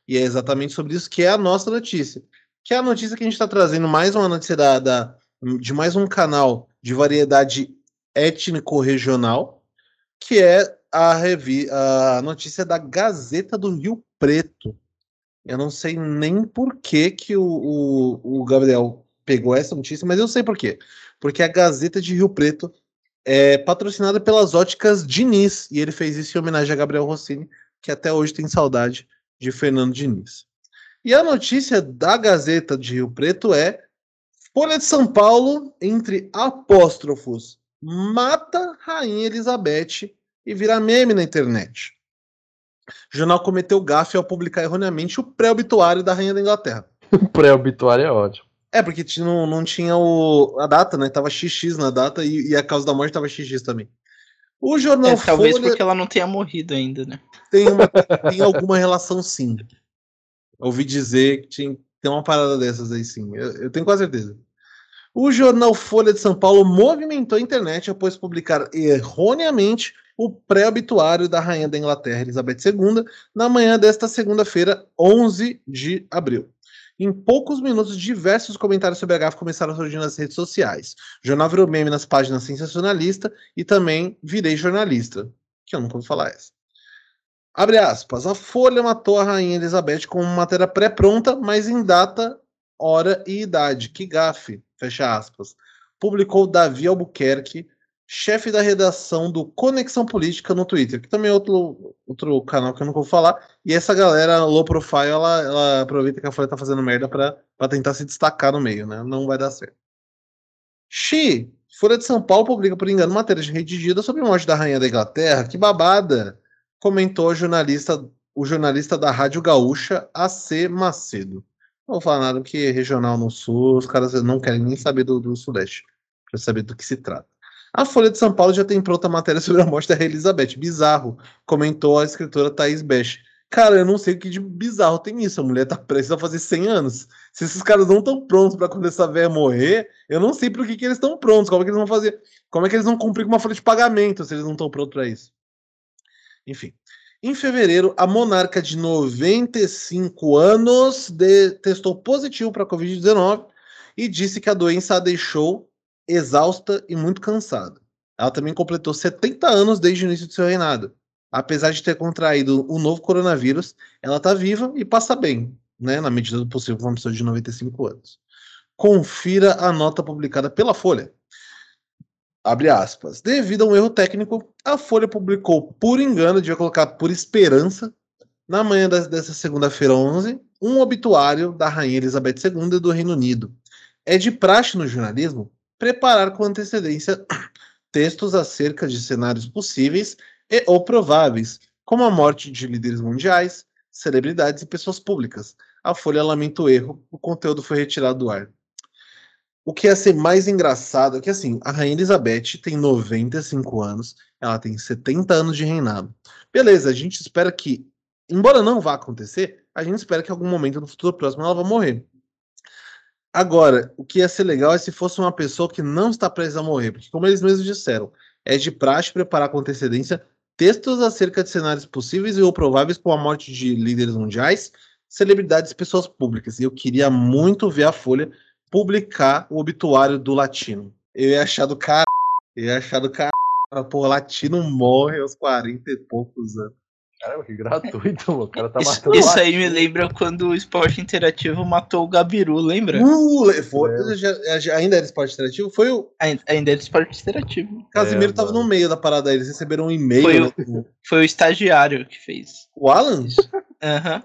E é exatamente sobre isso que é a nossa notícia. Que é a notícia que a gente está trazendo mais uma notícia da, da- de mais um canal de variedade étnico-regional, que é a, revi a notícia da Gazeta do Rio Preto. Eu não sei nem por que, que o, o, o Gabriel pegou essa notícia, mas eu sei por quê. Porque a Gazeta de Rio Preto é patrocinada pelas óticas Diniz, e ele fez isso em homenagem a Gabriel Rossini, que até hoje tem saudade de Fernando Diniz. E a notícia da Gazeta de Rio Preto é Folha de São Paulo, entre apóstrofos, mata Rainha Elizabeth e vira meme na internet. O jornal cometeu gafe ao publicar erroneamente o pré-obituário da Rainha da Inglaterra. O pré-obituário é ótimo. É, porque não, não tinha o, a data, né? Tava XX na data e, e a causa da morte tava XX também. O jornal É, talvez Folha porque ela não tenha morrido ainda, né? tem, uma- tem alguma relação sim. Ouvi dizer que tinha, tem uma parada dessas aí sim. Eu, eu tenho quase certeza. O jornal Folha de São Paulo movimentou a internet após publicar erroneamente o pré-obituário da rainha da Inglaterra, Elizabeth II, na manhã desta segunda-feira, 11 de abril. Em poucos minutos, diversos comentários sobre a gafe começaram a surgir nas redes sociais. O jornal virou meme nas páginas sensacionalista e também virei jornalista, que eu nunca ouvi falar essa. Abre aspas. A Folha matou a rainha Elizabeth com uma matéria pré-pronta, mas em data, hora e idade. Que gafe. Fecha aspas. Publicou Davi Albuquerque, chefe da redação do Conexão Política no Twitter, que também é outro, outro canal que eu nunca vou falar. E essa galera low profile, ela, ela aproveita que a Folha tá fazendo merda pra tentar se destacar no meio, né? Não vai dar certo. Xi, Folha de São Paulo publica por engano matérias redigidas sobre a morte da rainha da Inglaterra. Que babada! Comentou a jornalista, o jornalista da Rádio Gaúcha, AC Macedo. Não nada é regional no sul, os caras não querem nem saber do, do Sudeste, para saber do que se trata. A Folha de São Paulo já tem pronta matéria sobre a morte da Elizabeth. Bizarro, comentou a escritora Thaís Besch. Cara, eu não sei o que de bizarro tem isso. A mulher tá prestes a fazer 100 anos. Se esses caras não estão prontos para quando essa velha morrer, eu não sei pro que, que eles estão prontos. Como é que eles vão fazer? Como é que eles vão cumprir com uma folha de pagamento se eles não estão prontos para isso? Enfim. Em fevereiro, a monarca de 95 anos de- testou positivo para a Covid-19 e disse que a doença a deixou exausta e muito cansada. Ela também completou 70 anos desde o início de seu reinado. Apesar de ter contraído o novo coronavírus, ela está viva e passa bem, né, na medida do possível, para uma pessoa de 95 anos. Confira a nota publicada pela Folha. Abre aspas. Devido a um erro técnico, a Folha publicou por engano, devia colocar por esperança, na manhã dessa segunda-feira 11, um obituário da Rainha Elizabeth II do Reino Unido. É de praxe no jornalismo preparar com antecedência textos acerca de cenários possíveis e ou prováveis, como a morte de líderes mundiais, celebridades e pessoas públicas. A Folha lamenta o erro, o conteúdo foi retirado do ar. O que ia ser mais engraçado é que, assim, a Rainha Elizabeth tem 95 anos, ela tem 70 anos de reinado. Beleza, a gente espera que, embora não vá acontecer, a gente espera que em algum momento no futuro próximo ela vá morrer. Agora, o que ia ser legal é se fosse uma pessoa que não está presa a morrer, porque, como eles mesmos disseram, é de praxe preparar com antecedência textos acerca de cenários possíveis e ou prováveis com a morte de líderes mundiais, celebridades e pessoas públicas. E eu queria muito ver a Folha publicar o obituário do latino. Eu ia achar do cara. Eu ia achar do cara. Pô, latino morre aos 40 e poucos anos. Caramba, que gratuito, mano. O cara tá Isso, matando isso aí me lembra quando o esporte interativo matou o Gabiru, lembra? Uh, foi, É. já- já- ainda era esporte interativo? Foi o Ainda, ainda era esporte interativo. Casimiro É, tava mano. no meio da parada aí. Eles receberam um e-mail. Foi né, o- Foi o estagiário que fez. O Alan? Aham.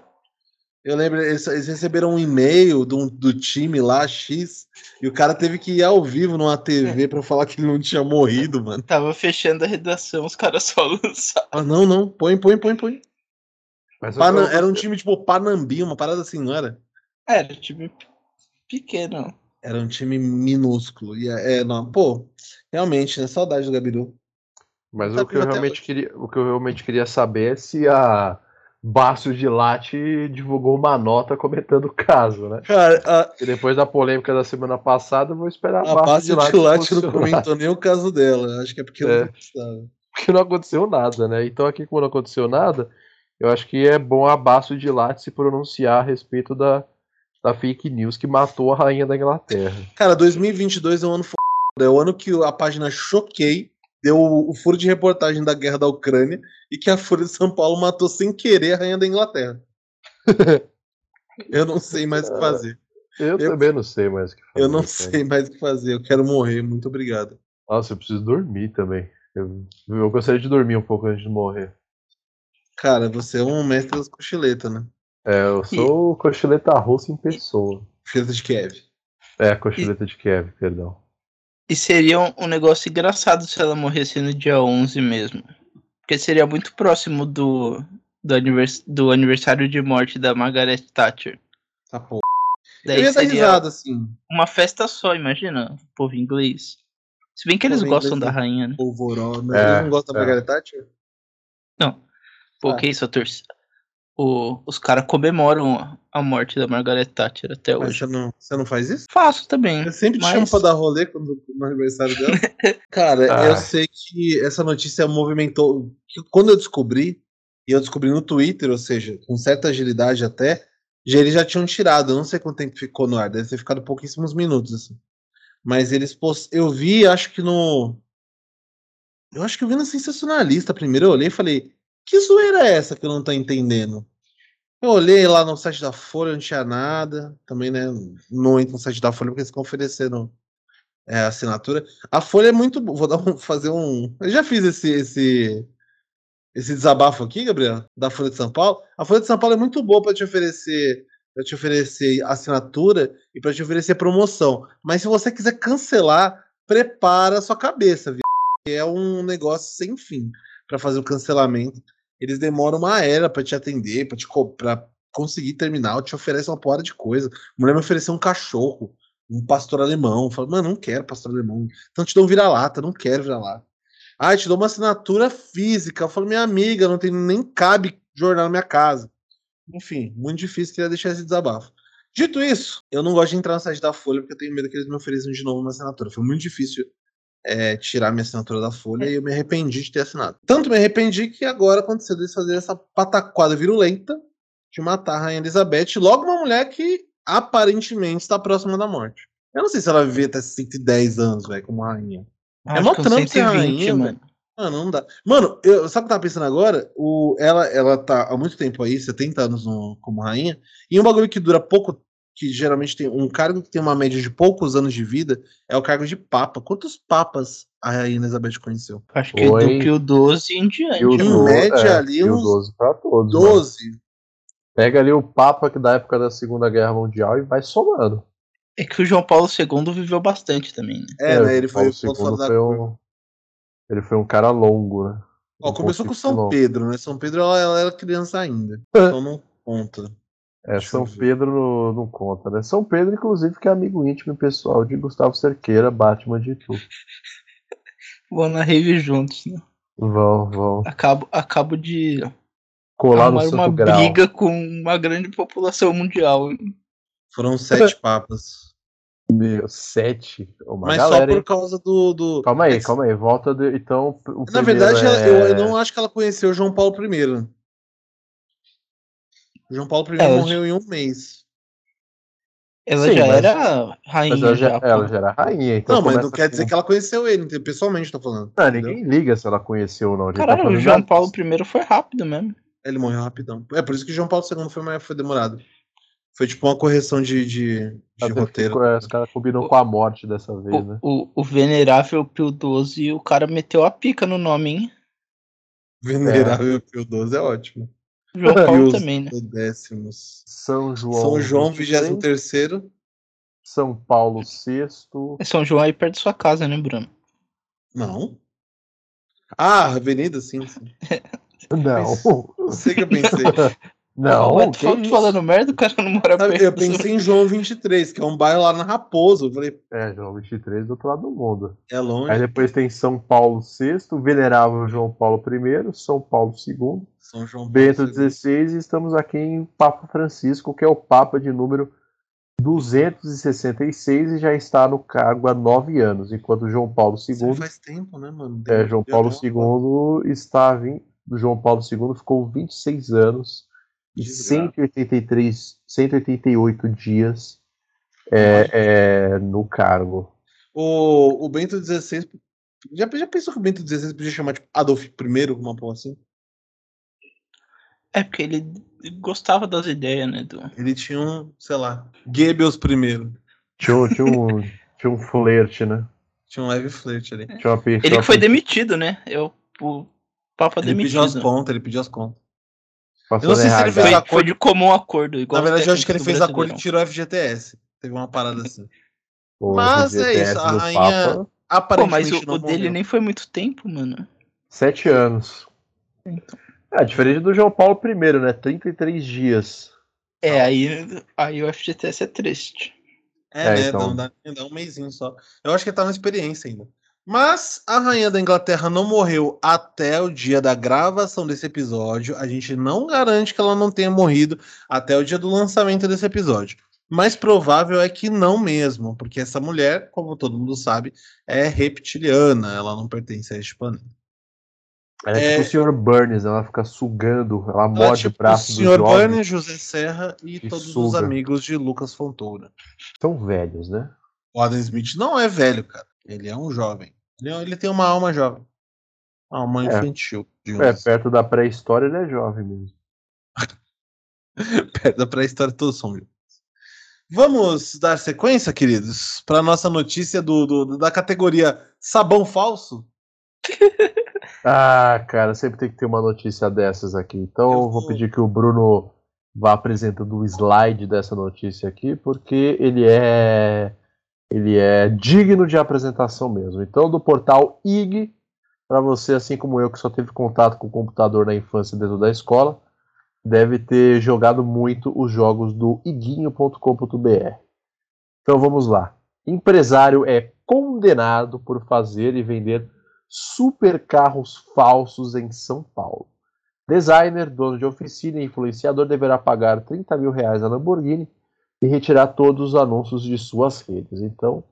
Eu lembro, eles, eles receberam um e-mail do, do time lá, X, e o cara teve que ir ao vivo numa TV pra falar que ele não tinha morrido, mano. Tava fechando a redação, os caras só lançaram. Ah, não, não. Põe, põe, põe, põe. Pana- era um time tipo Panambi, uma parada assim, não era? Era, time pequeno. Era um time minúsculo. E é, é, não, pô, realmente, né? Saudade do Gabiru. Mas Tá o que eu realmente hoje. queria, o que eu realmente queria saber é se a Bácio de Latte divulgou uma nota comentando o caso, né? Cara, a, E depois da polêmica da semana passada, eu vou esperar a Bácio de Latte Latte não comentou nem o caso dela. Acho que é porque É. não porque não aconteceu nada, né? Então aqui como não aconteceu nada, eu acho que é bom a Bácio de Latte se pronunciar a respeito da, da fake news que matou a rainha da Inglaterra. Cara, 2022 é um ano f... É o ano que a página Choquei deu o furo de reportagem da guerra da Ucrânia e que a Folha de São Paulo matou sem querer a rainha da Inglaterra. eu não sei mais o que fazer. Eu, Eu- também não sei mais o que fazer. Eu não sei mais o que fazer. Eu quero morrer. Muito obrigado. Nossa, eu preciso dormir também. Eu, eu gostaria de dormir um pouco antes de morrer. Cara, você é um mestre das cochiletas, né? É, eu sou o cochileta russo em pessoa. Cochileta de Kiev. É, cochileta de Kiev, perdão. E seria um, um negócio engraçado se ela morresse no dia 11 mesmo. Porque seria muito próximo do, do, anivers- do aniversário de morte da Margaret Thatcher. Tá pô. Daí eu ia dar risada, assim. uma festa só, imagina, o povo inglês. Se bem que eles Povo gostam da né? rainha, né? Polvoró. Mas É, eles não gostam da é. Margaret Thatcher? Não. Pô, Ah. que isso, a torcida. O, os caras comemoram a- morte da Margaret Thatcher até Mas hoje. você não, você não faz isso? Faço também. Eu sempre te mas... chamo pra dar rolê quando, no aniversário dela. Cara, Ah. eu sei que essa notícia movimentou. que Quando eu descobri, e eu descobri no Twitter, ou seja, com certa agilidade até, já eles já tinham tirado. Eu não sei quanto tempo ficou no ar, deve ter ficado pouquíssimos minutos, assim. Mas eles post... Eu vi, acho que no. Eu acho que eu vi no Sensacionalista primeiro. Eu olhei e falei: que zoeira é essa que eu não tô entendendo? Eu olhei lá no site da Folha, não tinha nada. Também, né? Não entro no site da Folha porque eles ficam oferecendo é, assinatura. A Folha é muito boa. Vou dar um, fazer um. Eu já fiz esse, esse, esse desabafo aqui, Gabriel, da Folha de São Paulo. A Folha de São Paulo é muito boa para te oferecer. Para te oferecer assinatura e para te oferecer promoção. Mas se você quiser cancelar, prepara a sua cabeça, viu? É um negócio sem fim para fazer o cancelamento. Eles demoram uma era para te atender, para te co- pra conseguir terminar, te oferece uma porra de coisa. A mulher me ofereceu um cachorro, um pastor alemão. Eu falo, mano, não quero pastor alemão. Então te dou um vira-lata, não quero vira-lata. Ah, te dou uma assinatura física. Eu falo, minha amiga, não tem nem cabe jornal na minha casa. Enfim, muito difícil, queria deixar esse desabafo. Dito isso, eu não gosto de entrar no site da Folha porque eu tenho medo que eles me ofereçam de novo uma assinatura. Foi muito difícil é, tirar minha assinatura da Folha e eu me arrependi de ter assinado. Tanto me arrependi que agora aconteceu deles fazer essa pataquada virulenta de matar a Rainha Elizabeth, logo uma mulher que aparentemente está próxima da morte. Eu não sei se ela viver até 110 anos, velho, como rainha. É Acho mó que uns trampo ser 120, rainha, mano. Mano, não dá. Mano, eu, sabe o que eu tava pensando agora? O, ela, ela tá há muito tempo aí, 70 anos no- como rainha, e um bagulho que dura pouco, que geralmente tem um cargo que tem uma média de poucos anos de vida, é o cargo de papa. Quantos papas a Rainha Elizabeth conheceu? Acho que Oi. do Pio 12 em diante. Em do- média, é, ali, uns 12 pra todos. mano. 12. Pega ali o Papa que da época da Segunda Guerra Mundial e vai somando. É que o João Paulo II viveu bastante também, né? É, o né? Ele foi foi um, Ele foi um cara longo, né? Ó, Um começou com São longo. Pedro, né? São Pedro ela, ela era criança ainda. Então não conta. É, São. Pedro não, não conta, né? São Pedro, inclusive, que é amigo íntimo e pessoal de Gustavo Cerqueira, Batman de tu. Vão na rave juntos, né? Vão, vão. Acabo, acabo de Colar no Santo uma Grau. briga com uma grande população mundial. Foram sete papas. Meu, sete. Uma Mas galera, só por hein? causa do. do... Calma aí, É calma aí. Volta de... Então, o Na verdade, ela- é... eu, eu não acho que ela conheceu o João Paulo I. O João Paulo I É, morreu em um mês. Ela Sim, já mas- era rainha. Mas ela já, já, ela já era rainha, então. não, mas não quer com- dizer que ela conheceu ele, entendeu? pessoalmente tô falando. Não, entendeu? ninguém liga se ela conheceu ou não. tá Caralho, o falando João Paulo I foi rápido mesmo. Ele morreu rapidão. É por isso que João Paulo II foi, mais, foi demorado. Foi tipo uma correção de, de, de roteiro. ficou- é, Os caras combinam com a morte dessa vez, né? O, o, o venerável Pio XII, o cara meteu a pica no nome, hein? Venerável Pio XII é ótimo. João Paulo também, né? décimos. São João. São João, 23, 23 São Paulo VI. É São João aí perto da sua casa, né, Bruno? Não. Ah, Avenida, sim. sim. Não. Eu sei que eu pensei. Não, tu que fal- tu isso? falando merda, o cara não mora Sabe, perto. eu pensei em João 23, que é um bairro lá na Raposo. Eu falei, É, João 23 do outro lado do mundo. é longe. Aí depois tem São Paulo VI, Venerável João Paulo I, São Paulo II, São João Paulo Bento. XVI e estamos aqui em Papa Francisco, que é o Papa de número 266 e já está no cargo há nove anos, enquanto João Paulo Isso II, faz tempo, né, mano? é, Deu- João deu Paulo II está vim- João Paulo II ficou 26 anos e Desgraça. 183, 188 dias é, é, no cargo. O, o Bento XVI. Já, já pensou que o Bento XVI podia chamar tipo Adolf I, uma porra assim? É porque ele gostava das ideias, né? Do... Ele tinha um, sei lá, Goebbels I. Tinha, um- tinha um, tinha um flerte, né? Tinha um leve flerte ali. Tinha uma pessoa Ele que foi demitido, né? Eu, o Papa Ele pediu as demitido. contas, ele pediu as contas. Passou Eu não sei se ele fez Foi, acordo- foi de comum acordo. Igual Na verdade, eu acho que ele fez do acordo e tirou a FGTS. Teve uma parada assim. O Mas é isso, a rainha- Papa, Pô, Aparentemente mas o, não o dele nem foi muito tempo, mano. Sete anos. É, diferente do João Paulo I, né? 33 dias. É, aí, aí o FGTS é triste. É, É, né? então. Dá, dá, dá um mêsinho só. Eu acho que ele tá na experiência ainda. Mas a rainha da Inglaterra não morreu até o dia da gravação desse episódio. A gente não garante que ela não tenha morrido até o dia do lançamento desse episódio. Mais provável é que não mesmo, porque essa mulher, como todo mundo sabe, é reptiliana. Ela não pertence a este planeta. Ela é, É. tipo o Sr. Burns, ela fica sugando, ela Ela é morde tipo o braço o do Sr. Burns, José Serra e, E todos os suga. amigos de Lucas Fontoura. São velhos, né? O Adam Smith não é velho, cara. Ele é um jovem. Ele, é- tem uma alma jovem. Uma alma É. infantil. É, digamos. perto da pré-história ele é jovem mesmo. perto da pré-história todos são jovens. Vamos dar sequência, queridos, para nossa notícia do, do- da categoria sabão falso? Ah, cara, sempre tem que ter uma notícia dessas aqui. Então Eu vou- pedir que o Bruno vá apresentando o slide dessa notícia aqui, porque ele é ele é digno de apresentação mesmo. Então, do portal IG, para você, assim como eu, que só teve contato com o computador na infância dentro da escola, deve ter jogado muito os jogos do iguinho.com.br. Então vamos lá. Empresário é condenado por fazer e vender supercarros falsos em São Paulo. Designer, dono de oficina e influenciador deverá pagar 30 mil reais à Lamborghini e retirar todos os anúncios de suas redes. Então,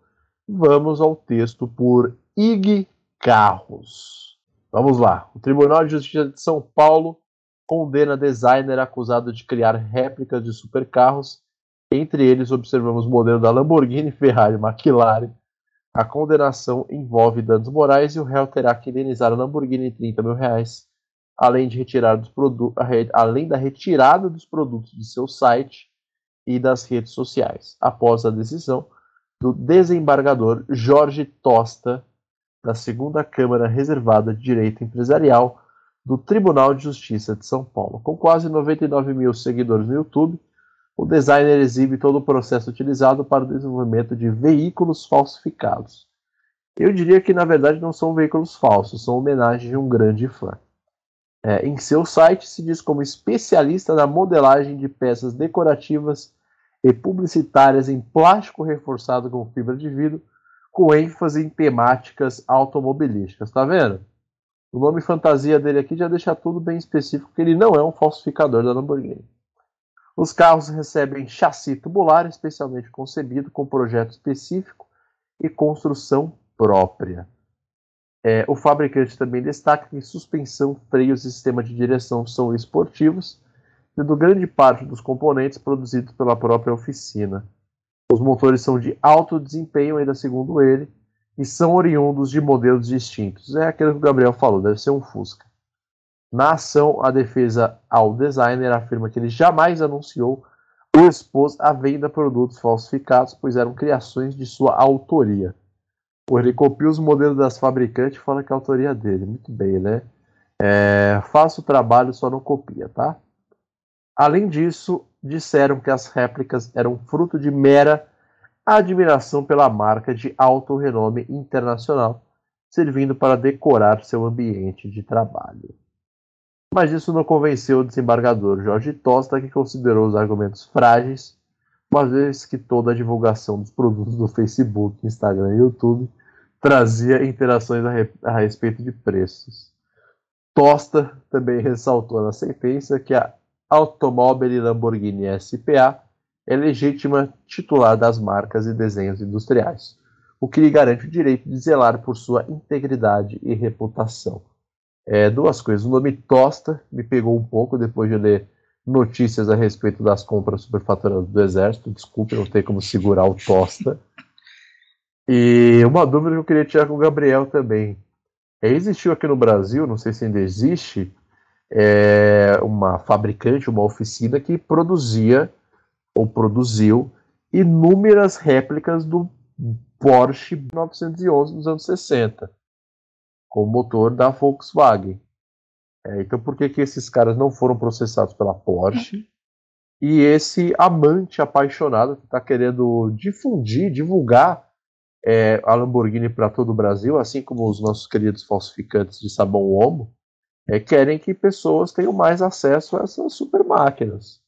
vamos ao texto por IG Carros. Vamos lá. O Tribunal de Justiça de São Paulo condena designer acusado de criar réplicas de supercarros. Entre eles, observamos o modelo da Lamborghini, Ferrari, McLaren, a condenação envolve danos morais e o réu terá que indenizar a Lamborghini em 30 mil reais, além, de retirar dos além da retirada dos produtos de seu site e das redes sociais, após a decisão do desembargador Jorge Tosta, da segunda Câmara Reservada de Direito Empresarial do Tribunal de Justiça de São Paulo. Com quase 99 mil seguidores no YouTube, o designer exibe todo o processo utilizado para o desenvolvimento de veículos falsificados. Eu diria que na verdade não são veículos falsos, são homenagem de um grande fã. É, em seu site se diz como especialista na modelagem de peças decorativas e publicitárias em plástico reforçado com fibra de vidro, com ênfase em temáticas automobilísticas. Tá vendo? O nome fantasia dele aqui já deixa tudo bem específico que ele não é um falsificador da Lamborghini. Os carros recebem chassi tubular especialmente concebido com projeto específico e construção própria. É, o fabricante também destaca que suspensão, freios e sistema de direção são esportivos, sendo grande parte dos componentes produzidos pela própria oficina. Os motores são de alto desempenho, ainda segundo ele, e são oriundos de modelos distintos. É aquilo que o Gabriel falou, deve ser um Fusca. Na ação, a defesa ao designer afirma que ele jamais anunciou ou expôs à venda produtos falsificados, pois eram criações de sua autoria. Ele copia os modelos das fabricantes e fala que é a autoria dele. Muito bem, né? É, faça o trabalho, só não copia, tá? Além disso, disseram que as réplicas eram fruto de mera admiração pela marca de alto renome internacional, servindo para decorar seu ambiente de trabalho. Mas isso não convenceu o desembargador Jorge Tosta, que considerou os argumentos frágeis, uma vez que toda a divulgação dos produtos do Facebook, Instagram e YouTube trazia interações a, re- a respeito de preços. Tosta também ressaltou na sentença que a Automobile Lamborghini SPA é legítima titular das marcas e desenhos industriais, o que lhe garante o direito de zelar por sua integridade e reputação. É, duas coisas. O nome Tosta me pegou um pouco depois de ler notícias a respeito das compras superfaturadas do Exército. Desculpe, não tem como segurar o Tosta. E uma dúvida que eu queria tirar com o Gabriel também. É, existiu aqui no Brasil, não sei se ainda existe, é, uma fabricante, uma oficina que produzia ou produziu inúmeras réplicas do Porsche 911 dos anos 60, com o motor da Volkswagen. É, então, por que, que esses caras não foram processados pela Porsche? E esse amante apaixonado que está querendo difundir, divulgar é, a Lamborghini para todo o Brasil, assim como os nossos queridos falsificantes de sabão Omo, é, querem que pessoas tenham mais acesso a essas super máquinas.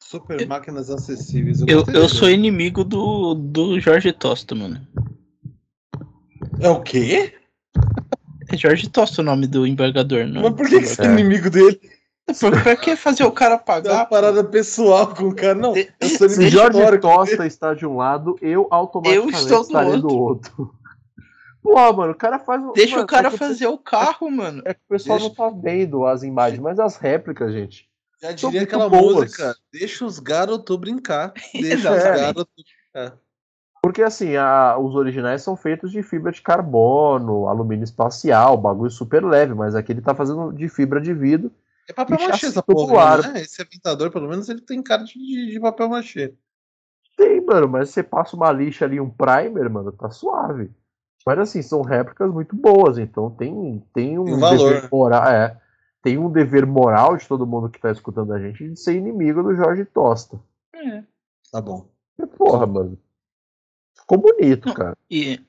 Super máquinas acessíveis. Eu, eu da sou inimigo do, do Jorge Tosta, mano. É o quê? É Jorge Tosta o nome do embargador, não? Mas por que, que você é É. inimigo dele? Por, pra que fazer o cara Dá uma pagar? parada pessoal com o cara. Não, eu sou Se inimigo Jorge. Tosta está de um lado, eu automaticamente Eu estou do estarei do outro. Pô, mano, o cara faz. Deixa mano, o cara é fazer o carro, mano. É que o pessoal Deixa- não tá vendo as imagens, mas as réplicas, gente. Já diria aquela boas. música. Deixa os garotos brincar. Deixa os Exatamente. garotos. Porque assim, a- os originais são feitos de fibra de carbono, alumínio espacial, bagulho super leve, mas aqui ele tá fazendo de fibra de vidro. É papel E machê essa porra, né? Esse aventador, pelo menos, ele tem cara de, de- de papel machê. Tem, mano, mas você passa uma lixa ali, um primer, mano, tá suave. Mas assim, são réplicas muito boas, então tem, tem um Tem valor. dever moral. É, tem um dever moral de todo mundo que tá escutando a gente de ser inimigo do Jorge Tosta. É. Tá bom. E, porra, mano. Ficou bonito, Não. cara. E,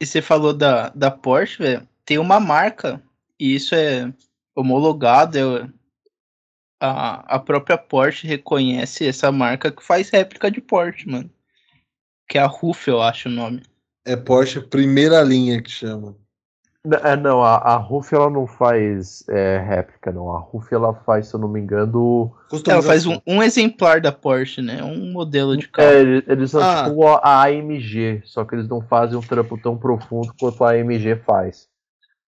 e você falou da, da Porsche, velho. Tem uma marca, e isso é homologado, é, a, a própria Porsche reconhece essa marca que faz réplica de Porsche, mano. Que é a Ruf, eu acho o nome. É Porsche primeira linha que chama. É, não, a, a RUF ela não faz é, réplica, não. A RUF ela faz, se eu não me engano. Ela faz um, um exemplar da Porsche, né? Um modelo de carro. É, eles, são Ah. tipo a, AMG, só que eles não fazem um trampo tão profundo quanto a AMG faz.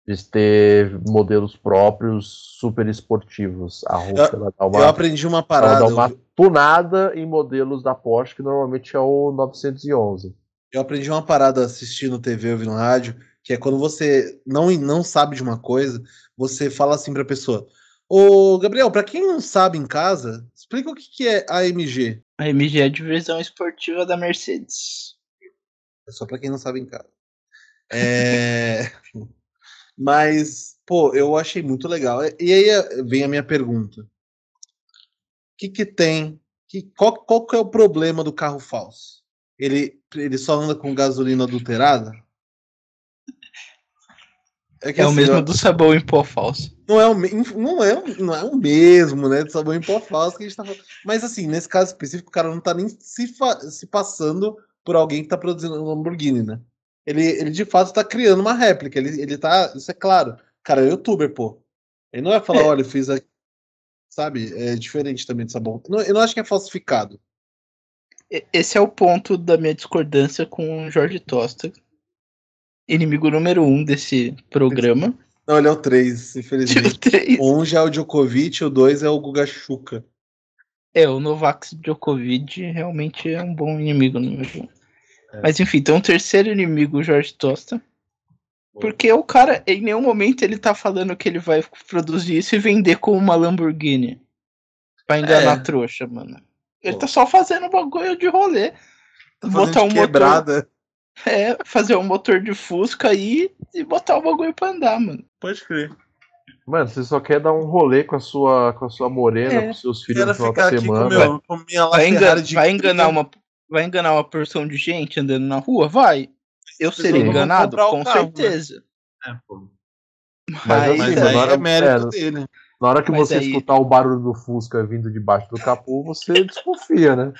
Eles ter modelos próprios super esportivos. A RUF Eu- ela dá Eu uma, aprendi uma ela parada. dá uma tunada em modelos da Porsche, que normalmente é o 911. Eu aprendi uma parada assistindo TV, ouvindo rádio, que é quando você não, não sabe de uma coisa, você fala assim pra pessoa: Ô, Gabriel, pra quem não sabe em casa, explica o que, que é AMG. A MG é a divisão esportiva da Mercedes. É só pra quem não sabe em casa. É... Mas, pô, eu achei muito legal. E aí eh, vem a minha pergunta: O que, que tem? Que, qual, qual que é o problema do carro falso? Ele, ele só anda com gasolina adulterada? que, É o assim, mesmo ó, do sabão em pó falso. não é o, me- não é, o- não é o mesmo, né? De sabão em pó falso que a gente tá falando. Mas assim, nesse caso específico, o cara não tá nem se, fa- se passando por alguém que tá produzindo um Lamborghini, né? Ele, ele de fato tá criando uma réplica. Ele, ele tá. Isso é claro. Cara, é youtuber, pô. Ele não vai falar, É. olha, eu fiz aqui. Sabe? É diferente também de sabão. Eu não, eu não acho que é falsificado. Esse é o ponto da minha discordância com o Jorge Tosta. Inimigo número um desse programa. Não, ele é o 3, infelizmente. Três. O 1 já é o Djokovic, o 2 é o Guga Chuka. É, o Novak Djokovic realmente é um bom inimigo número um. É. Mas enfim, então o terceiro inimigo, o Jorge Tosta. Porque o cara, em nenhum momento ele tá falando que ele vai produzir isso e vender como uma Lamborghini. Pra enganar É. a trouxa, mano. Ele tá só fazendo bagulho de rolê. Tá Botar um de motor. quebrada. É, fazer um motor de Fusca aí e botar o bagulho pra andar, mano. Pode crer. Mano, você só quer dar um rolê com a sua, com a sua morena, É. com seus filhos no final ficar de aqui com, semana. meu, com minha Vai, engan- de vai enganar uma vai enganar uma porção de gente andando na rua? Vai. Eu seria enganado? Com carro, né? certeza. É, pô. Mas Mas, assim, Mas mano, aí agora- é mérito é, dele. Na hora que Mas você aí- escutar o barulho do Fusca vindo debaixo do capô, você desconfia, né?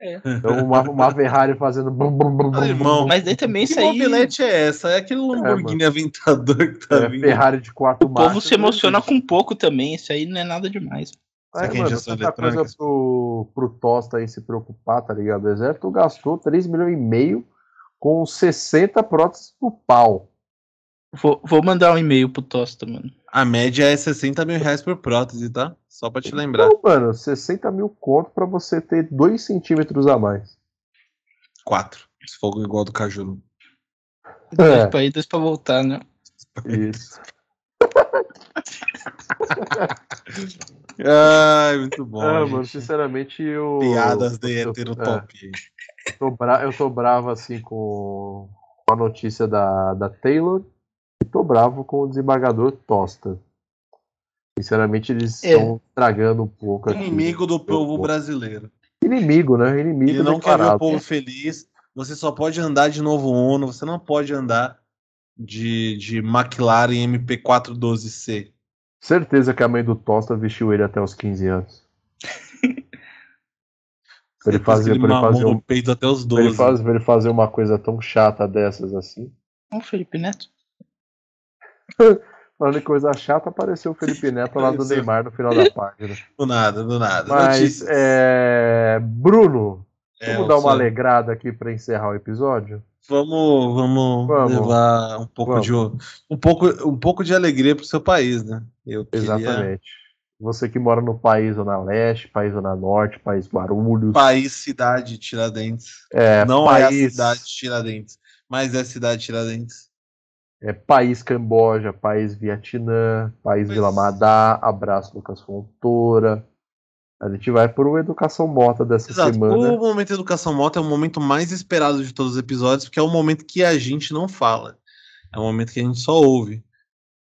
É. Então uma, uma Ferrari fazendo. brum, brum, brum, Ah, brum, irmão, mas daí também que isso aí. mobilete é essa? É aquele Lamborghini Aventador que tá é, vindo. Ferrari de quatro O povo se emociona né? com pouco também. Isso aí não é nada demais. É, que é mano, tanta coisa pro, pro Tosta aí se preocupar, tá ligado? O exército gastou 3 milhões e meio com 60 próteses pro pau. Vou, vou mandar um e-mail pro Tosta, mano. A média é 60 mil reais por prótese, tá? Só pra te lembrar. Então, mano, 60 mil conto pra você ter 2 centímetros a mais. Quatro. Se for igual do Cajuru. Dois É. pra ir, dois pra voltar, né? Isso. Ai, muito bom. ah, mano, sinceramente eu. Piadas de eu- hétero é. top. Eu tô, bra eu tô bravo assim com, com a notícia da, da Taylor e tô bravo com o desembargador Tosta. Sinceramente, eles É. estão estragando um pouco aqui. Inimigo do povo brasileiro. Inimigo, né? Inimigo Ele não quer ver o declarado. povo feliz. Você só pode andar de novo Uno, você não pode andar de, de McLaren MP412C. Certeza que a mãe do Tosta vestiu ele até os 15 anos. Pra ele fazer, que pra ele fazer, um, no peito até os pra ele 12. fazer, pra ele fazer uma coisa tão chata dessas assim. O Felipe Neto. Falando em coisa chata, apareceu o Felipe Neto lá do. Neymar no final da página. Do nada, do nada. Mas, é... Bruno, É, vamos dar uma alegrada aqui pra encerrar o episódio? Vamos, vamos, Vamos. levar um pouco Vamos. de um pouco, um pouco de alegria pro seu país, né? Eu queria Exatamente. Você que mora no país ou na leste, país ou na norte, país Guarulhos, país cidade Tiradentes. é, Não é a país, cidade Tiradentes, mas é cidade Tiradentes. É, país Camboja, país Vietnã, país Pois- Vila Madá, abraço Lucas Fontoura. A gente vai pro Educação Mota dessa Exato. semana. O momento Educação Moto é o momento mais esperado de todos os episódios, porque é o momento que a gente não fala. É o momento que a gente só ouve.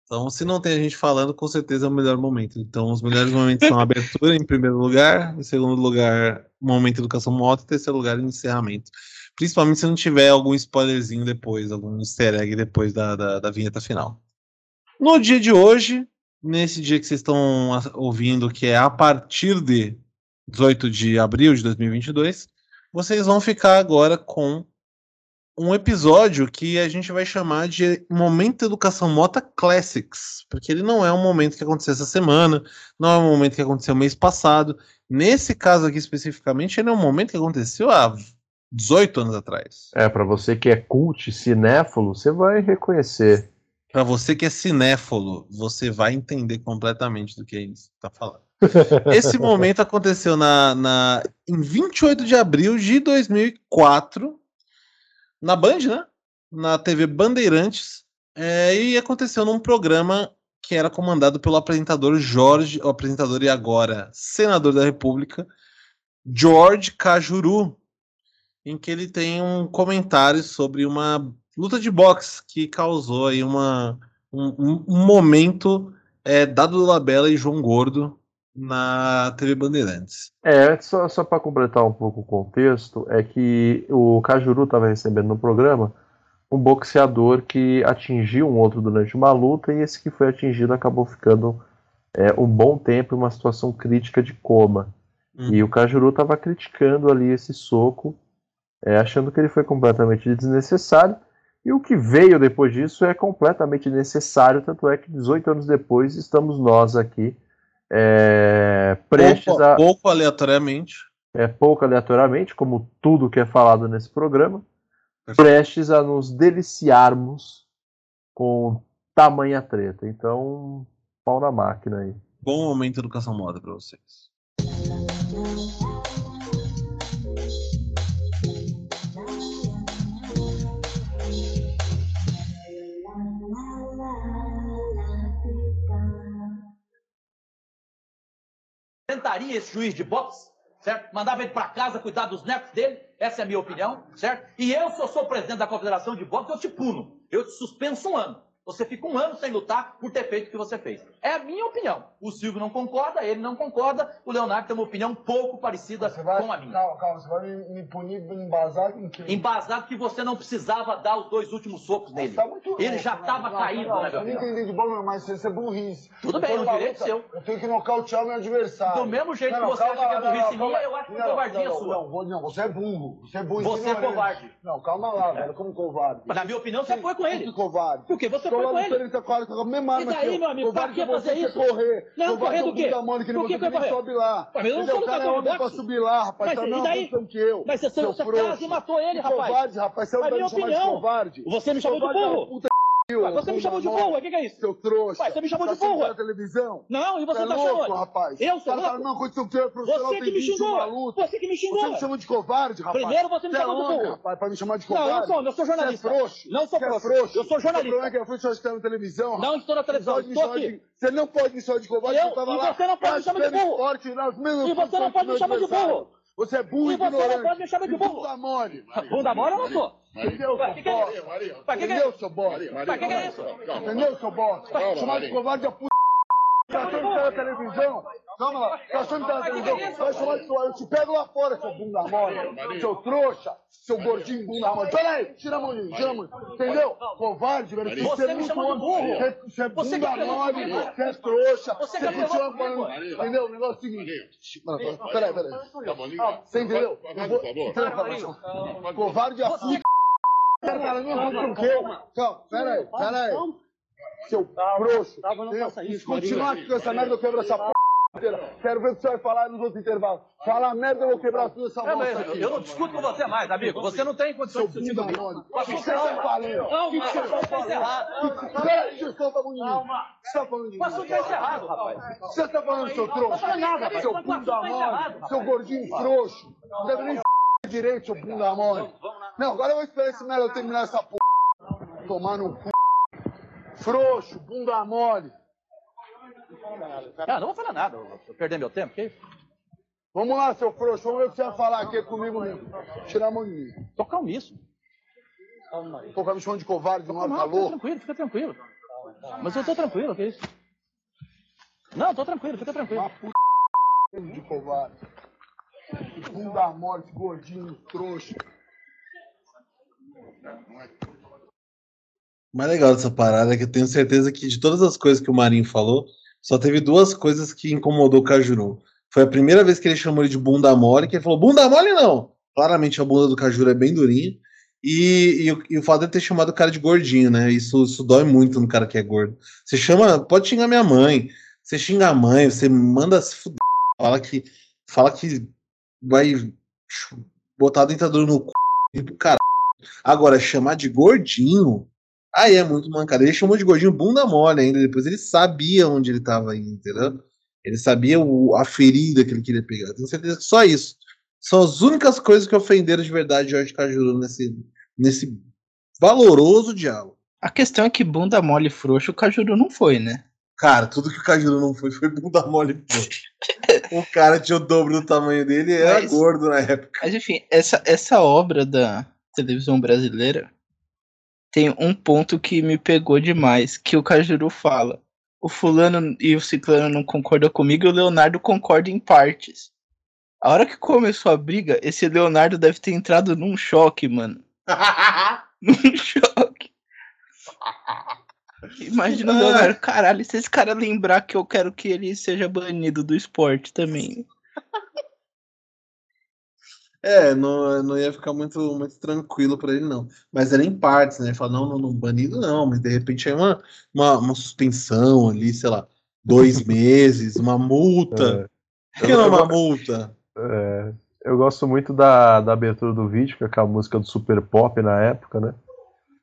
Então, se não tem a gente falando, com certeza é o melhor momento. Então, os melhores momentos são abertura, em primeiro lugar. Em segundo lugar, momento Educação Moto. Em terceiro lugar, encerramento. Principalmente se não tiver algum spoilerzinho depois, algum easter egg depois da, da, da vinheta final. No dia de hoje, nesse dia que vocês estão ouvindo, que é a partir de 18 de abril de 2022, vocês vão ficar agora com um episódio que a gente vai chamar de Momento Educação Mota Classics, porque ele não é um momento que aconteceu essa semana, não é um momento que aconteceu mês passado. Nesse caso aqui especificamente, ele é um momento que aconteceu há 18 anos atrás. É, pra você que é cult, cinéfilo, você vai reconhecer. Para você que é cinéfilo, você vai entender completamente do que gente está falando. Esse momento aconteceu na, na, em 28 de abril de 2004, na Band, né? Na TV Bandeirantes, é, e aconteceu num programa que era comandado pelo apresentador Jorge, o apresentador e agora senador da República, George Cajuru, em que ele tem um comentário sobre uma luta de boxe que causou aí uma, um, um- momento é, dado Labella e João Gordo na TV Bandeirantes. É, só, só para completar um pouco o contexto, é que o Cajuru estava recebendo no programa um boxeador que atingiu um outro durante uma luta e esse que foi atingido acabou ficando é, um bom tempo em uma situação crítica de coma. Hum. E o Cajuru estava criticando ali esse soco, é, achando que ele foi completamente desnecessário. E o que veio depois disso é completamente necessário, tanto é que 18 anos depois estamos nós aqui é, prestes pouco, a pouco aleatoriamente. é, pouco aleatoriamente, como tudo que é falado nesse programa, Perfeito. prestes a nos deliciarmos com tamanha treta. Então, pau na máquina aí. Bom momento educação moda para vocês. Tentaria esse juiz de boxe, certo? Mandava ele para casa cuidar dos netos dele, essa é a minha opinião, certo? E eu, se eu sou presidente da Confederação de Boxe, eu te puno, eu te suspenso um ano. Você fica um ano sem lutar por ter feito o que você fez. É a minha opinião. O Silvio não concorda, ele não concorda, o Leonardo tem uma opinião pouco parecida vai, com a minha. Calma, calma, você vai me, me punir embasado em quê? Embasado que você não precisava dar os dois últimos socos nele. Tá muito Ele louco, já né? estava Não, caído, não, né, Eu não entendi de bola, mas isso é burrice. Tudo Eu bem, é um numa direito luta, seu. Eu tenho que nocautear meu adversário. Do mesmo jeito Não, que você calma acha que é burrice não, minha, eu acho que é covardia não, sua. Não, não, você é burro. Você é burro. Você é covarde. Não, calma lá, velho, como covarde. Mas na minha opinião, você foi com ele. covarde. Por quê? Você foi Covarde com ele. Tá com a mesma E daí, eu. meu amigo, pra que fazer isso? correr. Não, correr é do quê? mão que Por que nem correr? sobe lá. Mas eu não sou O cara é lutador de boxe. subir lá, rapaz. Mas Tá e daí? que eu. Mas você saiu da casa e matou ele, rapaz. Covarde, rapaz. Você de opinião. covarde. Você me chamou de é burro. Você me chamou de burro, o que, que é isso? Seu trouxa. Você me chamou Tá de burro. assistindo a televisão? Não, e você Você é tá louco, chamando. rapaz. Eu sou louco? Não, condição que eu, profissional, Você que me 21 xingou. Você que me xingou. Você me chama de covarde, rapaz. Primeiro você me é chamou de burro. rapaz, pra me chamar de Não, covarde. eu sou, eu sou jornalista. Você é frouxo. Não sou é frouxo. frouxo. Eu sou jornalista. O problema é que é frouxo, você está na televisão. Não estou na televisão, estou aqui. você não pode me chamar de covarde, Eu- tava e lá. você não pode me chamar de burro. E você não pode me chamar de burro. Você é burro E você não ignorante. pode me chamar de burro. Bunda mole. Bunda mole eu não sou. Entendeu, seu bosta? é Entendeu, seu bosta? Pra que é isso? Entendeu, seu bosta? Chamar de covarde é puta. Tá tendo pela televisão. Calma lá. Tá achando que tá televisão? Vai chamar de sua. Eu te pego lá fora, seu bunda mole. Seu trouxa. Seu gordinho bunda mole. Pera aí, tira a mão tira a mão. Entendeu? Covarde, velho. Você, Você é muito homem. burro. Você- é Você bunda que mole. Você é trouxa. Você que continua comigo. falando. Entendeu? O negócio é o seguinte. Mano, Peraí, peraí. Você entendeu? Eu? Covarde a puta. Cara, não, não, não, calma. Calma, peraí, peraí. Seu frouxo. entendeu? Se continuar com essa merda, eu quebro essa p. Quero ver o que você vai falar nos outros intervalos. Fala merda, eu vou quebrar tudo essa É, mas bosta eu, não discuto com você mais, amigo. Você não tem condição de discutir comigo. O que você tá falando? Não, O que você tá mas tá errado. falando? Peraí, você tá falando de mim. Que você tá falando de mim? O assunto tá encerrado, rapaz. Você tá falando, seu trouxa? Seu bunda tá mole, seu gordinho frouxo. Não deve nem direito, seu bunda mole. Não, agora eu vou esperar esse merda terminar essa p. Tomar no cu. Frouxo, bunda mole. Ah, não vou falar nada. vou perder meu tempo, que isso? Vamos lá, seu frouxo, vamos ver o que você vai falar aqui comigo mesmo. Tirar a mão de mim. Tô calmíssimo. Pô, vai me chamando de covarde, de um Não, hora fica tranquilo, fica tranquilo. Mas eu tô tranquilo, que isso? Não, tô tranquilo, fica tranquilo. Uma puta de covarde. Bunda mole, esse gordinho, trouxa. O mais legal dessa parada é que eu tenho certeza que de todas as coisas que o Marinho falou, só teve duas coisas que incomodou o Cajuru. Foi a primeira vez que ele chamou ele de bunda mole, que ele falou, bunda mole não! Claramente a bunda do Cajuru é bem durinha. E, e, o- e o fato de ter chamado o cara de gordinho, né? Isso, isso dói muito no cara que é gordo. Você chama, pode xingar minha mãe, você xinga a mãe, você manda se fuder, fala que, fala que vai botar a dentadura no e pro caralho. Agora, chamar de gordinho, Aí é muito mancada. Ele chamou de gordinho bunda mole ainda. Depois ele sabia onde ele tava indo, entendeu? Ele sabia o- a ferida que ele queria pegar. Tenho certeza que só isso. São as únicas coisas que ofenderam de verdade Jorge Cajuru nesse, nesse valoroso diálogo. A questão é que bunda mole e frouxo o Cajuru não foi, né? Cara, tudo que o Cajuru não foi foi bunda mole. o cara tinha o dobro do tamanho dele e era Mas- gordo na época. Mas enfim, essa, essa obra da televisão brasileira tem um ponto que me pegou demais, que o Cajuru fala. O fulano e o ciclano não concordam comigo e o Leonardo concorda em partes. A hora que começou a briga, esse Leonardo deve ter entrado num choque, mano. Num choque. Imagina o Leonardo, caralho, se esse cara lembrar que eu quero que ele seja banido do esporte também. É, não, não ia ficar muito, muito tranquilo pra ele, não. Mas era em partes, né? Ele fala, não, não, não, banido não, mas de repente é uma, uma, uma suspensão ali, sei lá, dois meses, uma multa. Por que não uma multa? É, eu gosto muito da, da abertura do vídeo, que é aquela música do Super Pop na época, né?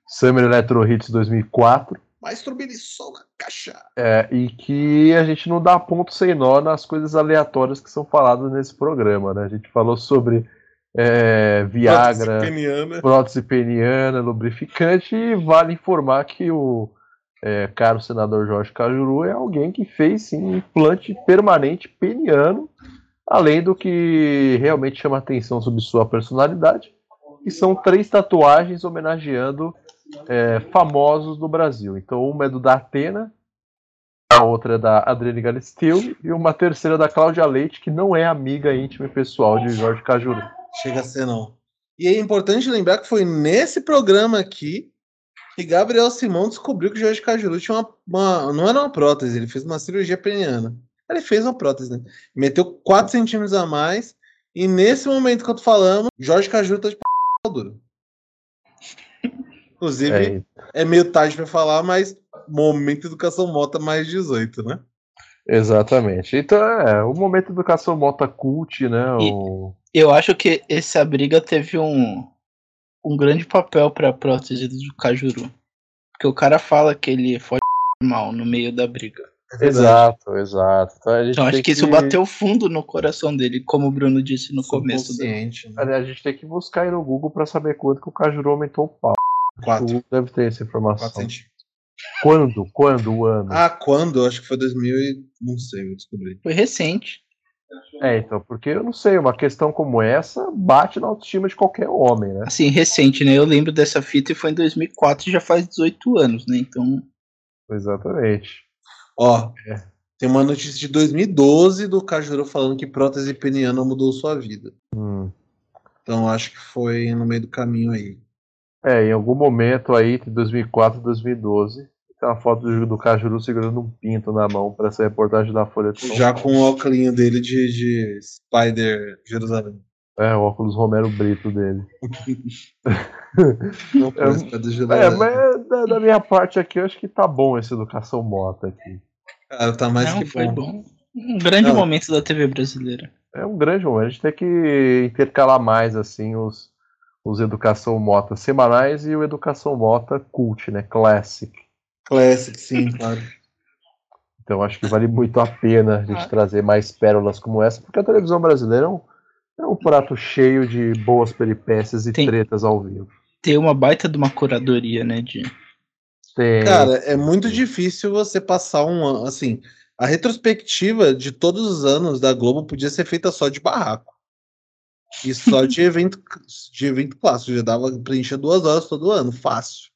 Summer Electro Hits 2004. Mais turbilição na caixa. É, e que a gente não dá ponto sem nó nas coisas aleatórias que são faladas nesse programa, né? A gente falou sobre é, Viagra, Peniana. prótese peniana, lubrificante, e vale informar que o é, caro senador Jorge Cajuru é alguém que fez sim um implante permanente peniano, além do que realmente chama atenção sobre sua personalidade, e são três tatuagens homenageando é, famosos do Brasil. Então, uma é do da Atena, a outra é da Adriane Galisteu e uma terceira da Cláudia Leite, que não é amiga íntima e pessoal de Jorge Cajuru. Chega a ser, não. E é importante lembrar que foi nesse programa aqui que Gabriel Simão descobriu que o Jorge Cajuru tinha uma, uma- Não era uma prótese, ele fez uma cirurgia peniana. Ele fez uma prótese, né? Meteu 4 centímetros a mais. E nesse momento que eu tô falando, Jorge Cajuru tá de p duro. Inclusive, É, é meio tarde pra falar, mas momento educação mota mais 18, né? Exatamente. Então, é, o momento educação mota cult, né? O... Eu acho que essa briga teve um, um grande papel pra prótese do Cajuru. Porque o cara fala que ele foi mal no meio da briga. É. Exato, exato. Então, a gente Então acho tem que isso bateu fundo no coração dele, como o Bruno disse no começo do. Né? A gente tem que buscar aí no Google pra saber quanto que o Cajuru aumentou o pau. O 4. Google deve ter essa informação. 4 centímetros. Quando? Quando o ano? Ah, quando? Acho que foi 2000 e... Não sei, vou descobrir. Foi recente. É, então, porque eu não sei, uma questão como essa bate na autoestima de qualquer homem, né? Assim, recente, né? Eu lembro dessa fita e foi em 2004 e já faz 18 anos, né? Então. Exatamente. Ó, Tem uma notícia de 2012 do Cajuru falando que prótese peniana mudou sua vida. Hum. Então acho que foi no meio do caminho aí. É, em algum momento aí, entre 2004 e 2012, tem uma foto do, do Cajuru segurando um pinto na mão para essa reportagem da Folha de São Já com o óculos dele de, de Spider Jerusalém. É, o óculos Romero Brito dele. Não parece Spider É, Jerusalém. mas da, da minha parte aqui, eu acho que tá bom esse Educação Mota aqui. Cara, tá mais Não, que foi bom. bom. Um grande Não. momento da TV brasileira. É um grande momento. A gente tem que intercalar mais, assim, os, os Educação Mota semanais e o Educação Mota Cult, né? Classic. Classic, sim, claro. Então acho que vale muito a pena a gente Ah. trazer mais pérolas como essa, porque a televisão brasileira é um, é um prato cheio de boas peripécias e Tem- tretas ao vivo. Tem uma baita de uma curadoria, né? De... Tem, Cara, é muito difícil você passar um ano. Assim, a retrospectiva de todos os anos da Globo podia ser feita só de barraco. E só de evento, de evento clássico. Já dava pra encher duas horas todo ano, fácil.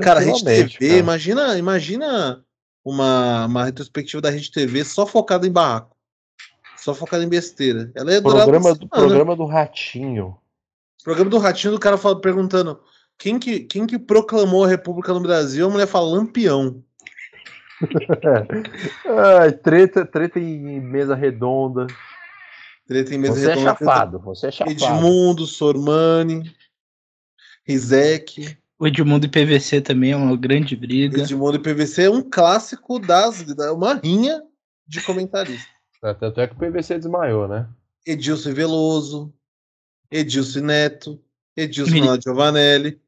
Cara, a Rede TV, cara. imagina, imagina uma, uma retrospectiva da Rede TV só focada em barraco. Só focada em besteira. Ela durar Programa, do, programa do Ratinho. Programa do Ratinho, do cara fala, perguntando quem que, quem que proclamou a República no Brasil? A mulher fala Lampião. Ai, treta, treta em mesa redonda. Treta em mesa Você é redonda, treta- chafado, você é chafado. Edmundo, Sormani, Rizek. O Edmundo e PVC também é uma grande briga. Edmundo e PVC é um clássico das. da- uma rinha de comentaristas. É, Tanto é que o PVC desmaiou, né? Edilson e Veloso, Edilson e Neto, Edilson Mili- Mila Giovanelli,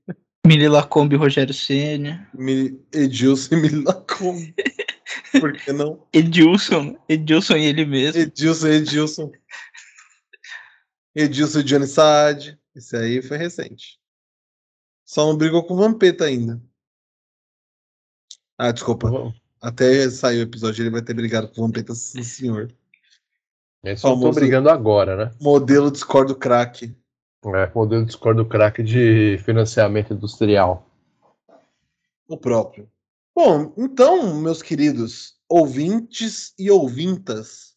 Mili Lacombe e Rogério Senna. Edilson e Milacom. Por que não? Edilson. Edilson e ele mesmo. Edilson, Edilson. Edilson e Johnny Saad. Esse aí foi recente. Só não brigou com o Vampeta ainda. Ah, desculpa. Até sair o episódio, ele vai ter brigado com o Vampeta, sim, senhor. Eles só estão brigando agora, né? Modelo Discord do crack. É, modelo Discord do crack de financiamento industrial. O próprio. Bom, então, meus queridos ouvintes e ouvintas,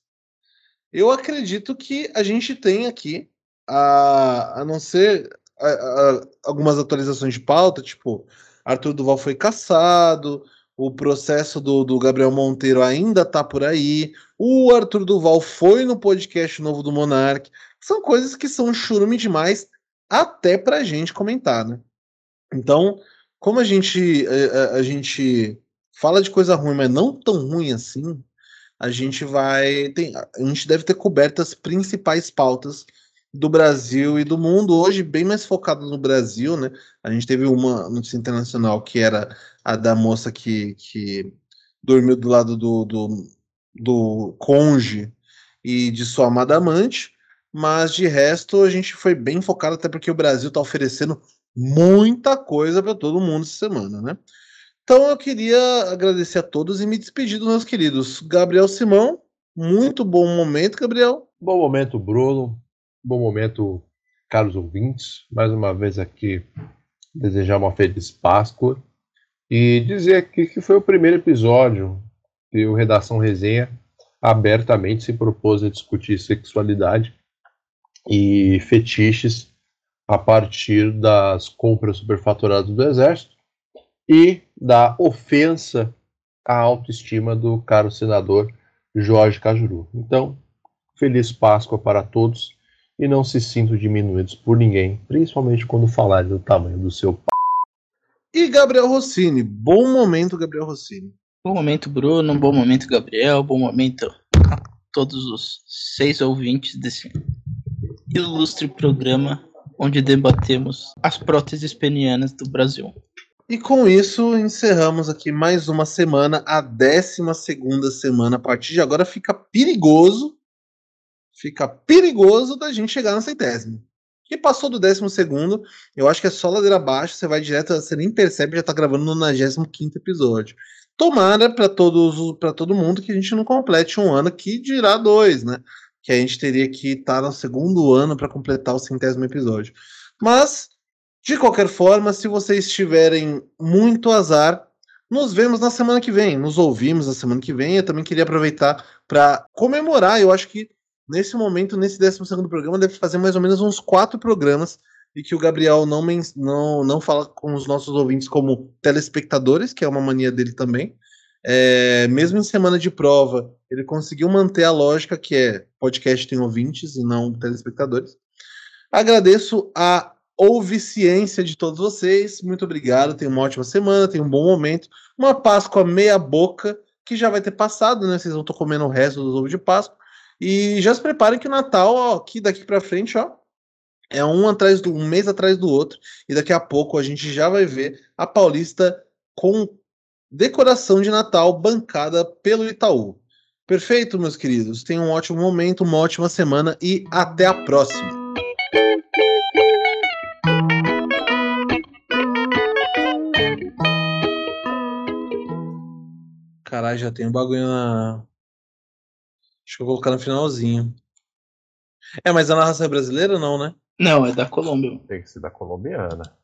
eu acredito que a gente tem aqui, a, a não ser a- a- algumas atualizações de pauta, tipo, Arthur Duval foi caçado, o processo do, do Gabriel Monteiro ainda tá por aí, o Arthur Duval foi no podcast novo do Monark. São coisas que são churume demais até pra gente comentar, né? Então, como a gente, a, a- a gente fala de coisa ruim, mas não tão ruim assim, a gente vai. Tem, a gente deve ter coberto as principais pautas do Brasil e do mundo, hoje bem mais focado no Brasil, né? A gente teve uma notícia internacional que era a da moça que, que dormiu do lado do, do, do conge e de sua amada amante, mas de resto a gente foi bem focado, até porque o Brasil está oferecendo muita coisa para todo mundo essa semana, né? Então eu queria agradecer a todos e me despedir dos meus queridos. Gabriel Simão, muito bom momento, Gabriel. Bom momento, Bruno. Bom momento, caros ouvintes. Mais uma vez aqui, desejar uma feliz Páscoa. E dizer aqui que foi o primeiro episódio que o Redação Resenha abertamente se propôs a discutir sexualidade e fetiches a partir das compras superfaturadas do Exército e da ofensa à autoestima do caro senador Jorge Cajuru. Então, feliz Páscoa para todos e não se sintam diminuídos por ninguém, principalmente quando falarem do tamanho do seu p. E Gabriel Rossini, bom momento, Gabriel Rossini. Bom momento, Bruno. Bom momento, Gabriel. Bom momento a todos os seis ouvintes desse ilustre programa onde debatemos as próteses penianas do Brasil. E com isso encerramos aqui mais uma semana, a 12 segunda semana. A partir de agora fica perigoso, fica perigoso da gente chegar na centésima. Que passou do décimo segundo, eu acho que é só ladeira abaixo, você vai direto, você nem percebe, já tá gravando no 95 episódio. Tomara para todos, para todo mundo que a gente não complete um ano que dirá dois, né? Que a gente teria que estar no segundo ano para completar o centésimo episódio. Mas de qualquer forma, se vocês tiverem muito azar, nos vemos na semana que vem, nos ouvimos na semana que vem. Eu também queria aproveitar para comemorar. Eu acho que nesse momento, nesse 12 programa, deve fazer mais ou menos uns quatro programas e que o Gabriel não, não, não fala com os nossos ouvintes como telespectadores, que é uma mania dele também. É, mesmo em semana de prova, ele conseguiu manter a lógica que é podcast tem ouvintes e não telespectadores. Agradeço a ouviciência de todos vocês. Muito obrigado. Tenha uma ótima semana, tenha um bom momento. Uma Páscoa meia boca, que já vai ter passado, né? Vocês vão estar comendo o resto dos ovos de Páscoa. E já se preparem que o Natal, ó, aqui daqui para frente, ó, é um atrás do um mês atrás do outro. E daqui a pouco a gente já vai ver a Paulista com decoração de Natal bancada pelo Itaú. Perfeito, meus queridos. Tenham um ótimo momento, uma ótima semana e até a próxima. Caralho, já tem um bagulho na. Acho que eu vou colocar no finalzinho. É, mas a narração é brasileira não, né? Não, é da Colômbia. Tem que ser da colombiana.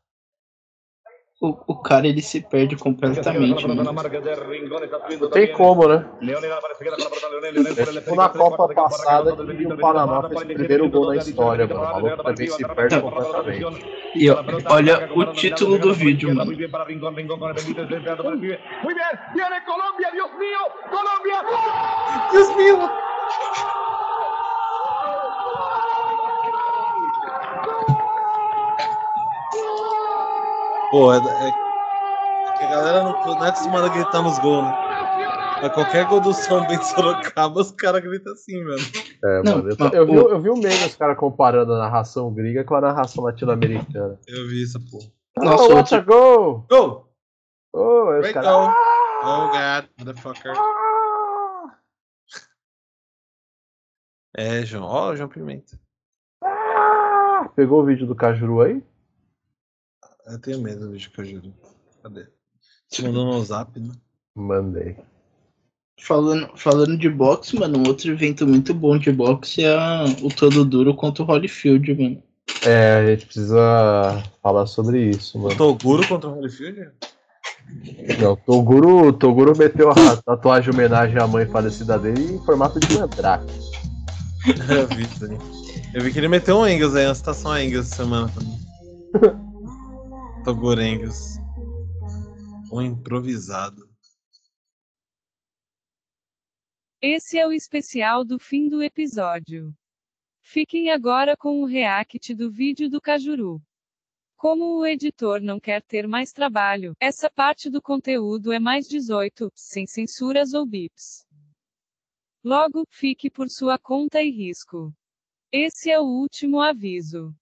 O, o cara ele se perde completamente. Mano. Não tem como, né? É tipo na Copa passada que o Panamá fez o primeiro gol na história, mano. O maluco também se perde completamente. E ó, olha o título do vídeo, mano. Deus meu! Pô, é, é, é que a galera não, não é acostumada a gritar nos gols, né? Mas qualquer gol do São Bento Sorocaba, os caras gritam assim, velho. É, Não, mano. Eu, eu vi, o- eu vi um meme os caras comparando a narração gringa com a narração latino-americana. Eu vi essa porra. Nossa, oh, what's outro- a goal? Go! Oh, caras. go! Oh, God, motherfucker. É, João. Ó, João Pimenta. Ah, Pegou o vídeo do Cajuru aí? Eu tenho medo do vídeo que eu juro. Cadê? Te mandou no zap, né? Mandei. Falando, falando de boxe, mano, um outro evento muito bom de boxe é o Todo Duro contra o Holyfield, mano. É, a gente precisa falar sobre isso, mano. Toguro contra o Holyfield? Não, Toguro, Toguro meteu a tatuagem de homenagem à mãe falecida dele em formato de mandrake. Eu vi isso aí. Eu vi que ele meteu um Engels aí, uma citação a Engels essa semana também. Toguro Engels. Um improvisado. Esse é o especial do fim do episódio. Fiquem agora com o react do vídeo do Cajuru. Como o editor não quer ter mais trabalho, essa parte do conteúdo é mais 18, sem censuras ou bips. Logo, fique por sua conta e risco. Esse é o último aviso.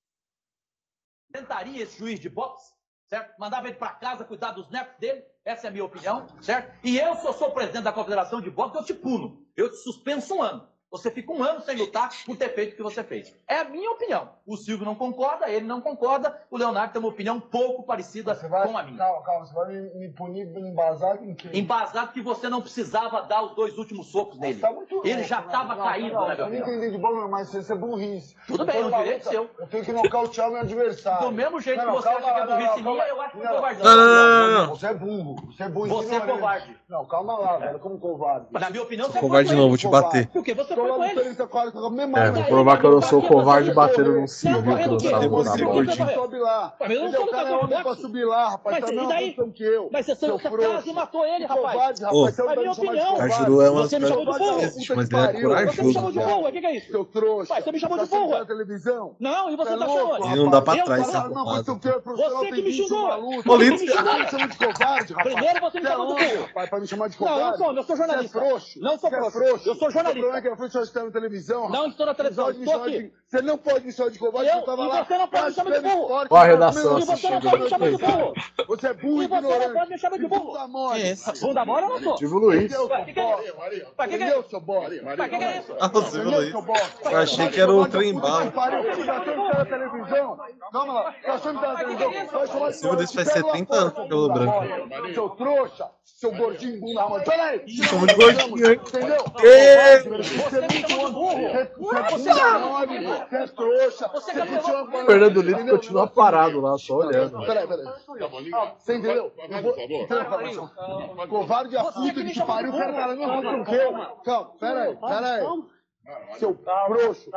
Tentaria esse juiz de boxe, certo? Mandava ele para casa cuidar dos netos dele, essa é a minha opinião, certo? E eu, se eu sou presidente da Confederação de Boxe, eu te puno. Eu te suspenso um ano. Você fica um ano sem lutar por ter feito o que você fez. É a minha opinião. O Silvio não concorda, ele não concorda, o Leonardo tem uma opinião pouco parecida Você vai, com a minha. calma, calma, você vai me, me punir embasado em quê? Embasado que você não precisava dar os dois últimos socos nele. Tá muito Ele louco, já né? estava Não, caído, não, né, Eu não entendi de bola, mas isso é burrice. Tudo bem, tô é um numa direito luta, seu. Eu tenho que nocautear meu adversário. Do mesmo jeito Não, que você calma acha que é burrice não, minha, calma eu acho que é não, covardia. Não, não. Você é burro. Você é burro. Você é covarde. Não, calma lá, velho. Como covarde? Na minha opinião, você Covarde foi de novo, te bater. Por quê? Você Com no a mesma É, vou provar que eu não sou covarde batendo num civil que não sabe consigo, bola. Sobe lá. Mas eu não sou O cara é homem pra boxe. subir lá, rapaz. Mas Tá e na mesma daí? posição que eu. Mas você, frouxo. quase matou ele, rapaz. covarde. Você é minha de opinião. covarde. Cajuru é uma Você me chamou de burro. mas ele é. Você me chamou de burro, o que é isso? Seu trouxa. Você me chamou de Tá burro. na televisão. Não, e você é tá chamando. Ele não dá pra trás essa é Você tem que me 20 xingou. malucos. Ô, Lito. Você me chama de covarde, rapaz. Primeiro você me é chamou de burro. rapaz, pra me chamar de Não, covarde. eu sou, eu sou jornalista. É. Não sou é frouxo. Eu sou jornalista. Problema é que a frouxo está na televisão. Não estou na televisão, Você pode me estou chamar aqui. de- Você não pode me chamar de covarde, Eu- eu tava e lá. você não pode me chamar de burro. Olha a redação. E você não pode me chamar de burro. Você é burro E e você não ignorante. pode me chamar de burro. bunda mole. É esse? Bunda mole eu não sou. Tive o Luiz. É? Pra que que é isso? Pra que que é isso? Ah? Eu achei que era o tá tá televisão? Calma lá, tá achando que tá na televisão? De Silvio desse faz Pega uma 70 anos com cabelo branco. mole. Seu trouxa, seu gordinho bunda mole. Pera aí. Chama de gordinho, hein? Entendeu? Você é burro. Você é você é trouxa. Você continua O Fernando Lito continua parado lá, só olhando. Peraí, peraí. Você entendeu? Covarde a puta que te pariu, cara, cara, o quê? Calma, peraí, peraí. Seu frouxo.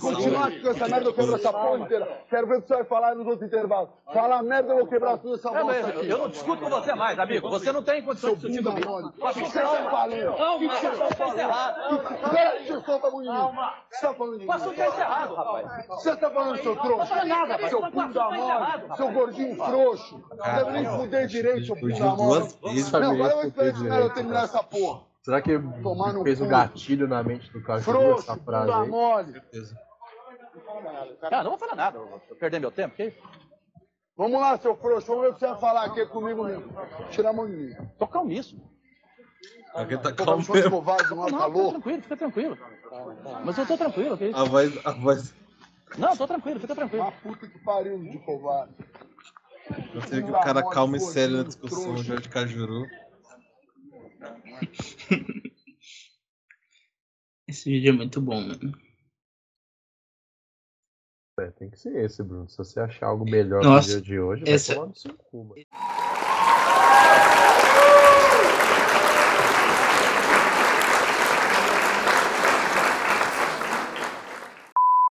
Continuar com essa merda, eu quebro essa porra inteira. Quero ver o que você vai falar nos outros intervalos. Fala merda, eu vou quebrar tudo essa É, aqui. eu não discuto com você mais, amigo. Você não tem condição de discutir comigo. mole. O que você tá falando? O que você tá falando? Peraí, deixa eu só pra bonito. O que você tá falando de O mim? assunto é encerrado, rapaz. O que você tá falando, seu trouxa? Seu bunda mole, seu gordinho frouxo. Não deve nem fuder direito, seu bunda mole. duas vezes. Não, agora eu vou esperar esse cara terminar essa porra. Será que Tomar no fez um gatilho na mente do Caju Frouxo, essa frase aí? mole. Cara, não vou falar nada. eu Vou perder meu tempo. Que isso? Vamos lá, seu frouxo. Vamos ver o que você vai falar aqui comigo mesmo. Tira a mão de mim. Tô calmíssimo. Alguém tá calmo mesmo. covarde, não, Não, fica calor. tranquilo, fica tranquilo. Mas eu tô tranquilo, que isso? A voz, a voz. Não, tô tranquilo, fica tranquilo. Uma puta que pariu de covarde. Você vê que o cara calmo e sério na discussão, Jorge Cajuru. Esse vídeo é muito bom, mano. É, tem que ser esse, Bruno. Se você achar algo melhor Nossa, no dia de hoje, essa- vai tomar no seu cu, mano.